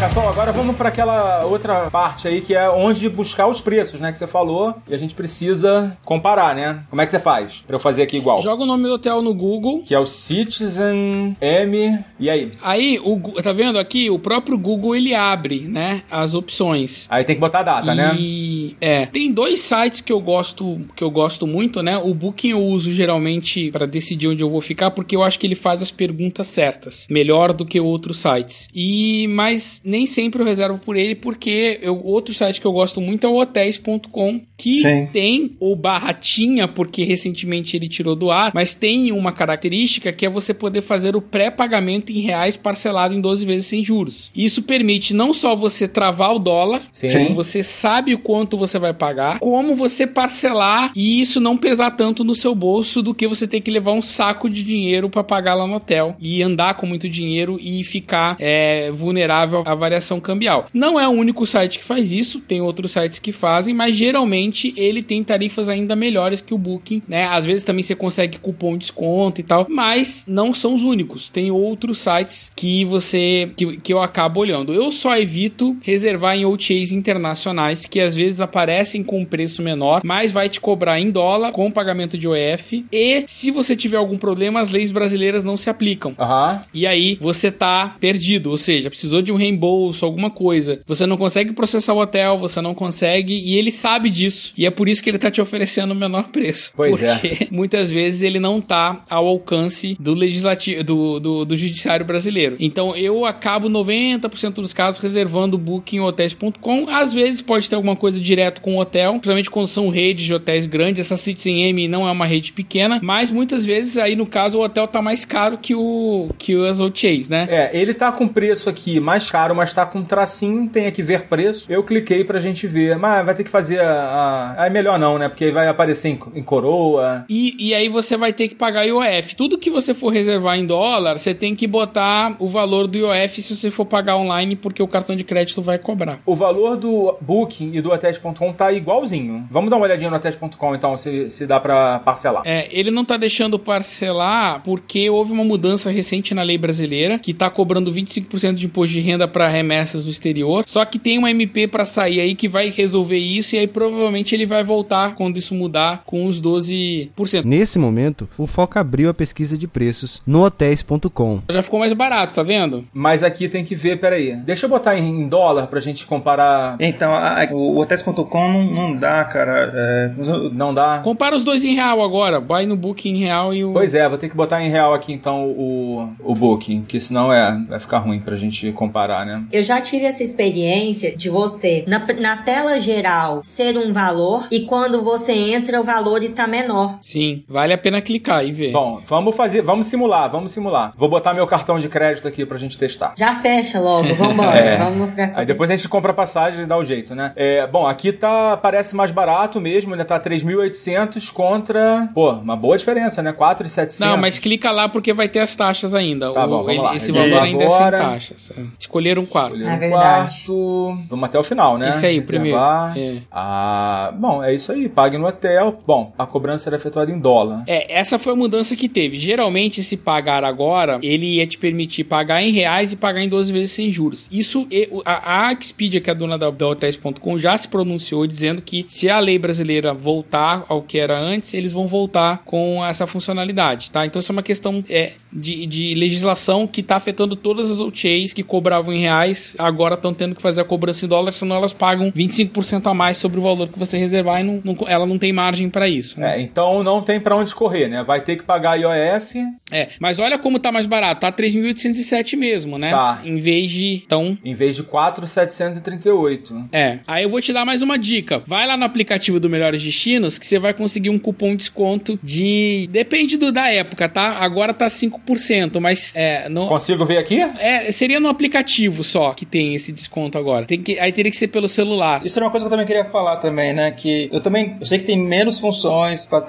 Cassol, agora vamos para aquela outra parte aí que é onde buscar os preços, né? Que você falou. E a gente precisa comparar, né? Como é que você faz pra eu fazer aqui igual? Joga o nome do hotel no Google. Que é o Citizen M. E aí? Aí, o, tá vendo aqui? O próprio Google ele abre, né? As opções. Aí tem que botar a data, né? E é, tem dois sites que eu gosto que eu gosto muito, né? O Booking eu uso geralmente para decidir onde eu vou ficar porque eu acho que ele faz as perguntas certas, melhor do que outros sites. E mas nem sempre eu reservo por ele porque eu, outro site que eu gosto muito é o hotéis.com, que Sim. tem o barratinha porque recentemente ele tirou do ar, mas tem uma característica que é você poder fazer o pré-pagamento em reais parcelado em 12 vezes sem juros. Isso permite não só você travar o dólar, Sim. você sabe o quanto você vai pagar, como você parcelar e isso não pesar tanto no seu bolso do que você ter que levar um saco de dinheiro para pagar lá no hotel e andar com muito dinheiro e ficar é, vulnerável à variação cambial. Não é o único site que faz isso, tem outros sites que fazem, mas geralmente ele tem tarifas ainda melhores que o Booking, né? Às vezes também você consegue cupom de desconto e tal, mas não são os únicos. Tem outros sites que você que, que eu acabo olhando. Eu só evito reservar em OTAs internacionais que às vezes aparecem com preço menor, mas vai te cobrar em dólar com pagamento de OF e se você tiver algum problema, as leis brasileiras não se aplicam. Aham. E aí você tá perdido, ou seja, precisou de um reembolso, alguma coisa. Você não consegue processar o hotel, você não consegue, e ele sabe disso. E é por isso que ele tá te oferecendo o menor preço. Pois é. porque *laughs* muitas vezes ele não tá ao alcance do legislativo, do, do, do judiciário brasileiro. Então eu acabo 90% dos casos reservando o booking em hotéis.com. Às vezes pode ter alguma coisa direto com o hotel, principalmente quando são redes de hotéis grandes. Essa Citizen M não é uma rede pequena, mas muitas vezes aí no caso o hotel tá mais caro que o que as OTAs, né? É, ele tá com preço aqui mais caro, mas tá com um tracinho, tem aqui ver preço. Eu cliquei pra gente ver, mas vai ter que fazer a. a... É melhor não, né? Porque vai aparecer em, em coroa. E, e aí você vai ter que pagar IOF. Tudo que você for reservar em dólar, você tem que botar o valor do IOF se você for pagar online, porque o cartão de crédito vai cobrar. O valor do Booking e do Hotéis.com tá igualzinho. Vamos dar uma olhadinha no Hotéis.com então, se, se dá pra parcelar. É, ele não tá deixando parcelar porque houve uma mudança recente na lei brasileira que tá cobrando 25% de imposto de renda para remessas do exterior. Só que tem uma MP para sair aí que vai resolver isso e aí provavelmente ele vai voltar quando isso mudar com os 12%. Nesse momento, o Foca abriu a pesquisa de preços no hotéis.com. Já ficou mais barato, tá vendo? Mas aqui tem que ver, peraí. Deixa eu botar em, dólar pra gente comparar. Então, a- a- o hotéis.com não, não dá, cara. É, Não dá? Compara os dois em real agora. Vai no Booking em real e o. Pois é, vou ter que botar em real aqui então o, o Booking, que senão é, vai ficar ruim pra gente comparar, né? né? eu já tive essa experiência de você, na, na tela geral, ser um valor e quando você entra, o valor está menor. Sim, vale a pena clicar e ver. Bom, vamos fazer, vamos simular, vamos simular. Vou botar meu cartão de crédito aqui pra gente testar. Já fecha logo, vambora. *laughs* é. Vamos pra... Aí depois a gente compra a passagem e dá o jeito, né? É, bom, aqui tá, parece mais barato mesmo, né? Tá 3.800 contra, pô, uma boa diferença, né? 4.700. Não, mas clica lá porque vai ter as taxas ainda. Tá o, bom, vamos ele, lá. Esse valor agora... ainda é sem taxas. É. Escolheram 4 na é verdade. Quarto. Vamos até o final, né? Isso aí, o primeiro. É. Ah, bom, é isso aí. Pague no hotel. Bom, a cobrança era efetuada em dólar. É, essa foi a mudança que teve. Geralmente, se pagar agora, ele ia te permitir pagar em reais e pagar em 12 vezes sem juros. Isso, a, a Expedia, que é a dona da, da Hotels.com, já se pronunciou dizendo que se a lei brasileira voltar ao que era antes, eles vão voltar com essa funcionalidade, tá? Então, isso é uma questão é, de, de legislação que está afetando todas as OTAs que cobravam em reais agora estão tendo que fazer a cobrança em dólares, senão elas pagam 25% a mais sobre o valor que você reservar e não, não- ela não tem margem para isso. né? É, então não tem pra onde correr, né? Vai ter que pagar IOF. É, mas olha como tá mais barato, tá 3.807 mesmo, né? Tá. Em vez de, então, Em vez de 4,738. é. Aí eu vou te dar mais uma dica. Vai lá no aplicativo do Melhores Destinos que você vai conseguir um cupom de desconto de, depende do, da época, tá? Agora tá 5%, mas é, no, Consigo ver aqui? é, seria no aplicativo só que tem esse desconto agora. Tem que, aí teria que ser pelo celular. Isso é uma coisa que eu também queria falar também, né? Que eu também, eu sei que tem menos funções para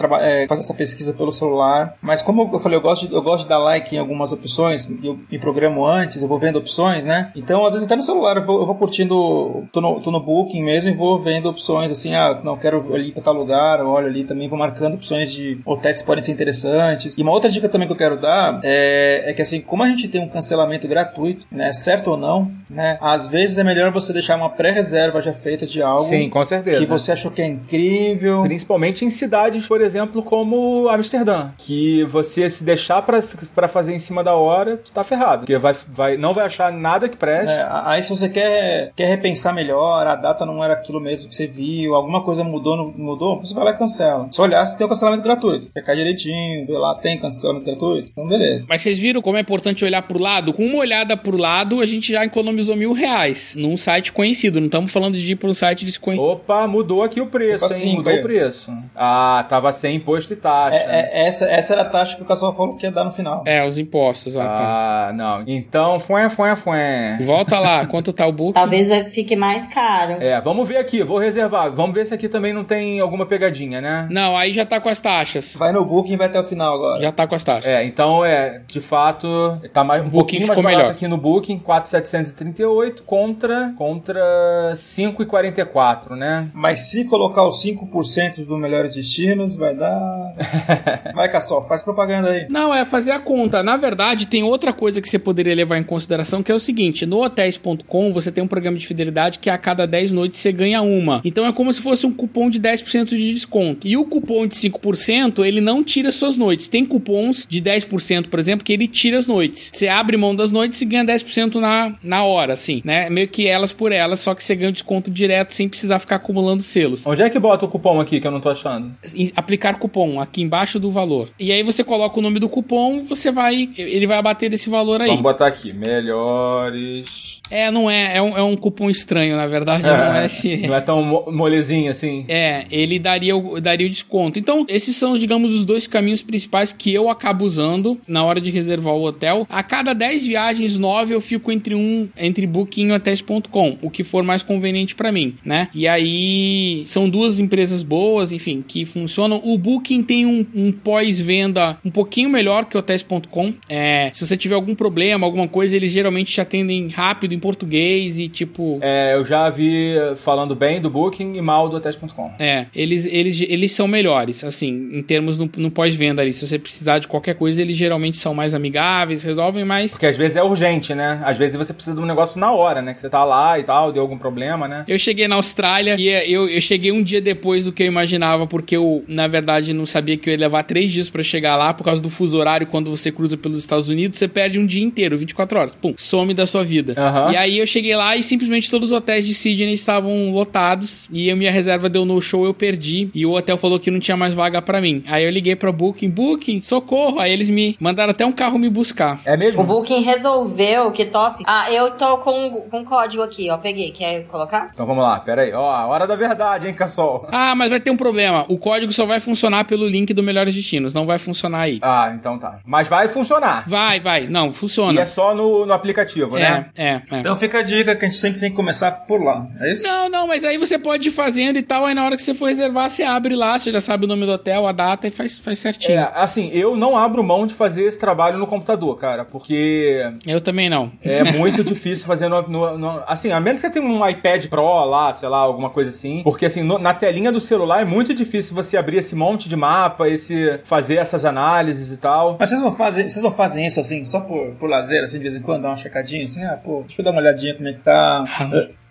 fazer essa pesquisa pelo celular, mas como eu falei, eu gosto de, eu gosto de dar like em algumas opções, eu me programo antes, eu vou vendo opções, né? Então, às vezes até no celular eu vou, eu vou curtindo, tô no, tô no Booking mesmo e vou vendo opções assim, ah, não quero ir para tal lugar, eu olho ali também, vou marcando opções de hotéis que podem ser interessantes. E uma outra dica também que eu quero dar é, é que assim, como a gente tem um cancelamento gratuito, né, certo ou não, né? Às vezes é melhor você deixar uma pré-reserva já feita de algo Sim, com certeza. que você achou que é incrível. Principalmente em cidades, por exemplo, como Amsterdã, que você se deixar pra, pra fazer em cima da hora, tu tá ferrado, porque vai, vai, não vai achar nada que preste. É, aí se você quer, quer repensar melhor, a data não era aquilo mesmo que você viu, alguma coisa mudou, não mudou, você vai lá e cancela. Só olhar se tem o cancelamento gratuito. Checar direitinho, ver lá, tem cancelamento gratuito, então beleza. Mas vocês viram como é importante olhar pro lado? Com uma olhada pro lado, a gente já economizou mil reais num site conhecido. Não estamos falando de ir para um site desconhecido. Opa, mudou aqui o preço, Opa, hein? sim, mudou o preço. Ah, tava sem imposto e taxa. É, é, essa, essa era a taxa que o pessoal falou que ia dar no final. É, os impostos, ó, tá. Ah, não. Então, fué, fué, fué. Volta lá, *laughs* quanto tá o book? Talvez fique mais caro. É, vamos ver aqui, vou reservar. Vamos ver se aqui também não tem alguma pegadinha, né? Não, aí já tá com as taxas. Vai no Booking e vai até o final agora. Já tá com as taxas. É, então é, de fato, tá mais, um Booking pouquinho mais ficou barato melhor. aqui no Booking, 4,738 contra contra 5,44, né? Mas se colocar os 5% dos melhores destinos, vai dar. *laughs* vai, Cassol, faz propaganda aí. Não, é fazer a conta. Na verdade, tem outra coisa que você poderia levar em consideração, que é o seguinte: no hotéis.com você tem um programa de fidelidade que a cada 10 noites você ganha uma. Então é como se fosse um cupom de 10% de desconto. E o cupom de 5%, ele não tira suas noites. Tem cupons de 10%, por exemplo, que ele tira as noites. Você abre mão das noites e ganha 10% na, na hora, assim, né? Meio que elas por elas, só que você ganha o desconto direto sem precisar ficar acumulando selos. Onde é que bota o cupom aqui que eu não tô achando? aplicar cupom aqui embaixo do valor. E aí você coloca o nome do cupom, você vai, ele vai abater desse valor aí. Vamos botar aqui, melhores. É, não é, é um, é um cupom estranho, na verdade, não é. Não é tão mo- molezinho assim. É, ele daria o, daria o desconto. Então, esses são, digamos, os dois caminhos principais que eu acabo usando na hora de reservar o hotel. A cada 10 viagens, 9 eu fico entre um, entre Booking e Hotels.com, o que for mais conveniente pra mim, né? E aí, são duas empresas boas, enfim, que funcionam. O Booking tem um, um pós-venda um pouquinho melhor que o Hotels.com. É, se você tiver algum problema, alguma coisa, eles geralmente te atendem rápido em português e tipo. É, eu já vi falando bem do Booking e mal do Hotéis.com. É, eles, eles, eles são melhores, assim, em termos no, no pós-venda ali. Se você precisar de qualquer coisa, eles geralmente são mais amigáveis, resolvem mais. Porque às vezes é urgente, né? Às vezes você precisa de um negócio na hora, né? Que você tá lá e tal, deu algum problema, né? Eu cheguei na Austrália e é, eu, eu cheguei um dia depois do que eu imaginava, porque eu, na verdade, não sabia que eu ia levar três dias pra chegar lá por causa do fuso horário. Quando você cruza pelos Estados Unidos, você perde um dia inteiro, 24 horas. Pum, some da sua vida. Aham. E aí eu cheguei lá e simplesmente todos os hotéis de Sydney estavam lotados e a minha reserva deu no show, eu perdi. E o hotel falou que não tinha mais vaga pra mim. Aí eu liguei pra Booking, Booking, socorro. Aí eles me mandaram até um carro me buscar. É mesmo? O Booking resolveu que top. Ah, eu eu tô com com código aqui, ó. Peguei. Quer colocar? Então vamos lá, pera aí. Ó, a hora da verdade, hein, Cassol? Ah, mas vai ter um problema. O código só vai funcionar pelo link do Melhores Destinos, não vai funcionar aí. Ah, então tá. Mas vai funcionar. Vai, vai. Não, E funciona. é só no, no aplicativo, né? É, é, é. Então fica a dica que a gente sempre tem que começar por lá. É isso? Não, não, mas aí você pode ir fazendo e tal, aí na hora que você for reservar, você abre lá, você já sabe o nome do hotel, a data e faz, faz certinho. É, assim, eu não abro mão de fazer esse trabalho no computador, cara, porque Eu também não. é muito difícil *laughs* fazer no, no- no- Assim, a menos que você tenha um iPad Pro lá, sei lá, alguma coisa assim. Porque, assim, no- na telinha do celular é muito difícil você abrir esse monte de mapa, esse fazer essas análises e tal. Mas vocês não fazem, vocês não fazem isso assim, só por, por lazer, assim, de vez em quando, dar uma checadinha, assim, ah, pô, deixa eu dar uma olhadinha como é que tá.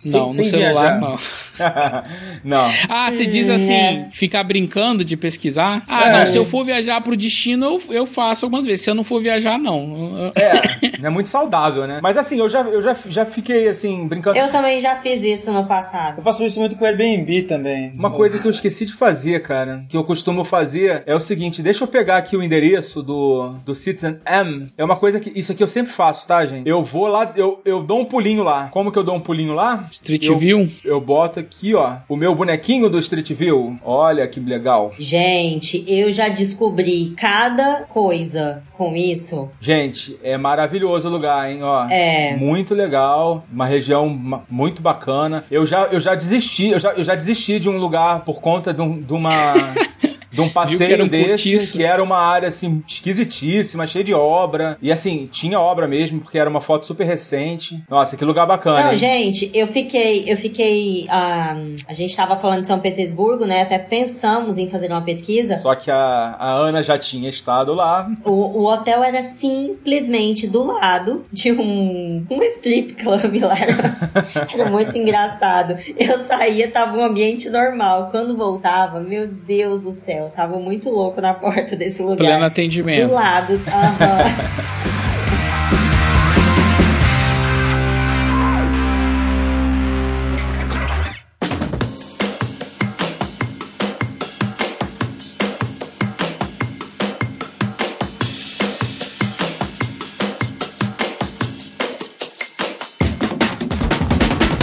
Sem- não, no sem celular viajar. não. *laughs* não. Ah, você diz assim, ficar brincando de pesquisar? Ah, É. não, se eu for viajar pro destino, eu, eu faço algumas vezes. Se eu não for viajar, não. É, não é muito saudável, né? Mas assim, eu já, eu já, já fiquei assim, brincando. Eu também já fiz isso no passado. Eu faço isso muito com o Airbnb também. Uma coisa que eu esqueci de fazer, cara, que eu costumo fazer é o seguinte: deixa eu pegar aqui o endereço do, do Citizen M. É uma coisa que. Isso aqui eu sempre faço, tá, gente? Eu vou lá, eu, eu dou um pulinho lá. Como que eu dou um pulinho lá? Street eu, View? Eu boto aqui, ó, o meu bonequinho do Street View. Olha que legal. Gente, eu já descobri cada coisa com isso. Gente, é maravilhoso o lugar, hein? Ó, É. Muito legal, uma região muito bacana. Eu já, eu já desisti, eu já, eu já desisti de um lugar por conta de, um- de uma. *laughs* De um passeio um desse, cortiço. que era uma área assim esquisitíssima, cheia de obra. E assim, tinha obra mesmo, porque era uma foto super recente. Nossa, que lugar bacana. Não, hein? gente, eu fiquei, eu fiquei, ah, a gente tava falando de São Petersburgo, né? Até pensamos em fazer uma pesquisa. Só que a, a Ana já tinha estado lá. O, o hotel era simplesmente do lado de um, um strip club lá. Era, *laughs* era muito engraçado. Eu saía, tava um ambiente normal. Quando voltava, meu Deus do céu, tava muito louco na porta desse lugar. Pleno atendimento. Do lado. *laughs*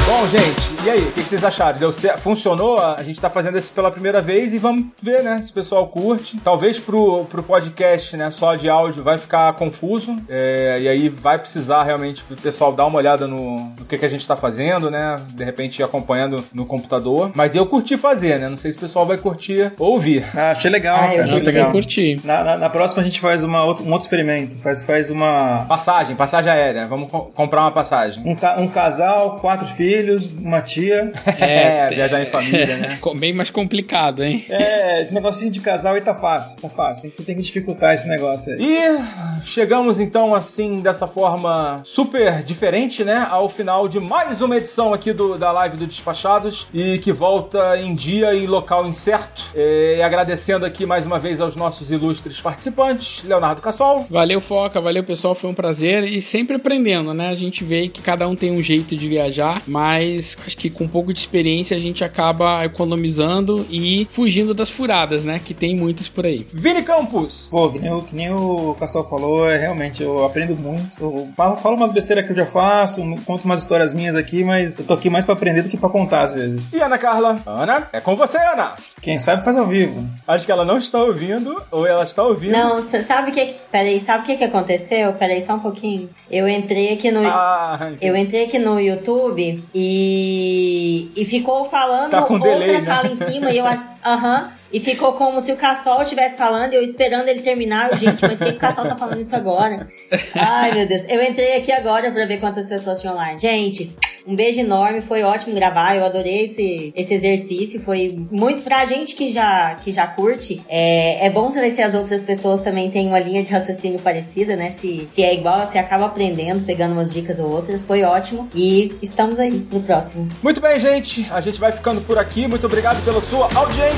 Bom, gente, e aí? O que que vocês acharam? Deu certo? Funcionou? A gente tá fazendo isso pela primeira vez e vamos ver, né? Se o pessoal curte. Talvez pro, pro podcast, né? Só de áudio vai ficar confuso. é, e aí vai precisar realmente pro pessoal dar uma olhada no, no que, que a gente tá fazendo, né? De repente ir acompanhando no computador. Mas eu curti fazer, né? Não sei se o pessoal vai curtir ouvir. Ah, achei legal, Ah, eu achei legal. curti. Na, na, na próxima a gente faz uma outra- um outro experimento, faz, faz uma... Passagem, passagem aérea. Vamos co- comprar uma passagem. Um, ca- um casal, quatro filhos, uma tia. *laughs* É, viajar em família, né? *laughs* Bem mais complicado, hein? É, esse negocinho de casal aí tá fácil, tá fácil. Tem que dificultar esse negócio aí. E chegamos então assim dessa forma super diferente, né, ao final de mais uma edição aqui do, da live do Despachados e que volta em dia e local incerto. E agradecendo aqui mais uma vez aos nossos ilustres participantes, Leonardo Cassol. Valeu, Foca, valeu, pessoal, foi um prazer e sempre aprendendo, né? A gente vê que cada um tem um jeito de viajar, mas acho que com um pouco de experiência a gente acaba economizando e fugindo das furadas, né? Que tem muitas por aí. Vini Campos. Pô, que nem, o- que nem o Cassol falou, é realmente, eu aprendo muito. Eu falo, umas besteiras que eu já faço, conto umas histórias minhas aqui, mas eu tô aqui mais pra aprender do que pra contar às vezes. E Ana Carla. Ana, é com você, Ana. Quem sabe faz ao vivo. Acho que ela não está ouvindo, ou ela está ouvindo. Não, cê sabe o que. que- Peraí, sabe o que, que aconteceu? Peraí, só um pouquinho. Eu entrei aqui no. Ah, Eu entrei aqui no YouTube e, e ficou falando Tá com outra delay, né? fala em cima e eu a- aham e ficou como se o Cassol estivesse falando e eu esperando ele terminar. Gente, mas que, que o Cassol tá falando isso agora? Ai, meu Deus. Eu entrei aqui agora pra ver quantas pessoas tinham online. Gente, um beijo enorme, foi ótimo gravar. Eu adorei esse, esse exercício. Foi muito pra gente que já, que já curte. É, é bom saber se as outras pessoas também têm uma linha de raciocínio parecida, né? Se, se é igual, você acaba aprendendo, pegando umas dicas ou outras. Foi ótimo. E estamos aí pro próximo. Muito bem, gente. A gente vai ficando por aqui. Muito obrigado pela sua audiência.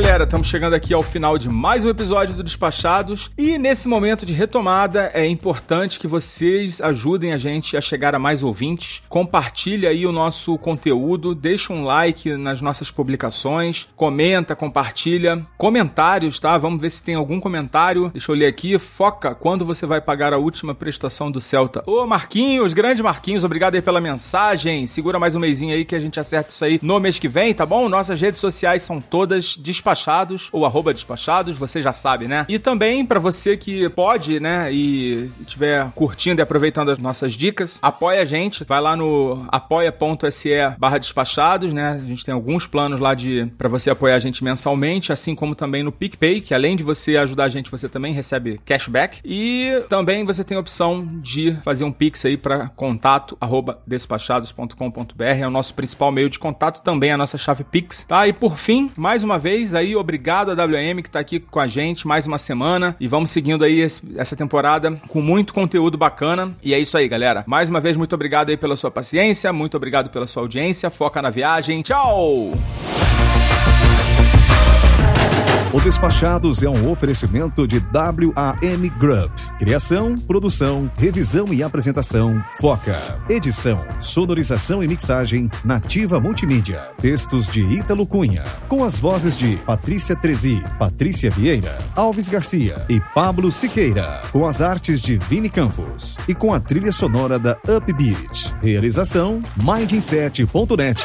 Galera. Estamos chegando aqui ao final de mais um episódio do Despachados. E nesse momento de retomada, é importante que vocês ajudem a gente a chegar a mais ouvintes. Compartilhe aí o nosso conteúdo, deixa um like nas nossas publicações, comenta, compartilha. Comentários, tá? Vamos ver se tem algum comentário. Deixa eu ler aqui. Foca quando você vai pagar a última prestação do Celta. Ô, Marquinhos, grande Marquinhos, obrigado aí pela mensagem. Segura mais um mêsinho aí que a gente acerta isso aí no mês que vem, tá bom? Nossas redes sociais são todas despachados ou arroba despachados, você já sabe, né? E também para você que pode, né, e estiver curtindo e aproveitando as nossas dicas, apoia a gente, vai lá no apoia.se barra despachados, né? A gente tem alguns planos lá de para você apoiar a gente mensalmente, assim como também no PicPay, que além de você ajudar a gente, você também recebe cashback. E também você tem a opção de fazer um pix aí para contato arroba despachados.com.br, é o nosso principal meio de contato, também a nossa chave Pix, tá? E por fim, mais uma vez aí, obrigado a WM que tá aqui com a gente mais uma semana e vamos seguindo aí essa temporada com muito conteúdo bacana. E é isso aí, galera. Mais uma vez, muito obrigado aí pela sua paciência, muito obrigado pela sua audiência. Foca na viagem. Tchau! O Despachados é um oferecimento de WAM Group. Criação, produção, revisão e apresentação, Foca. Edição, sonorização e mixagem, Nativa Multimídia. Textos de Ítalo Cunha. Com as vozes de Patrícia Trezi, Patrícia Vieira, Alves Garcia e Pablo Siqueira. Com as artes de Vini Campos. E com a trilha sonora da Upbeat. Realização, Mindinset.net.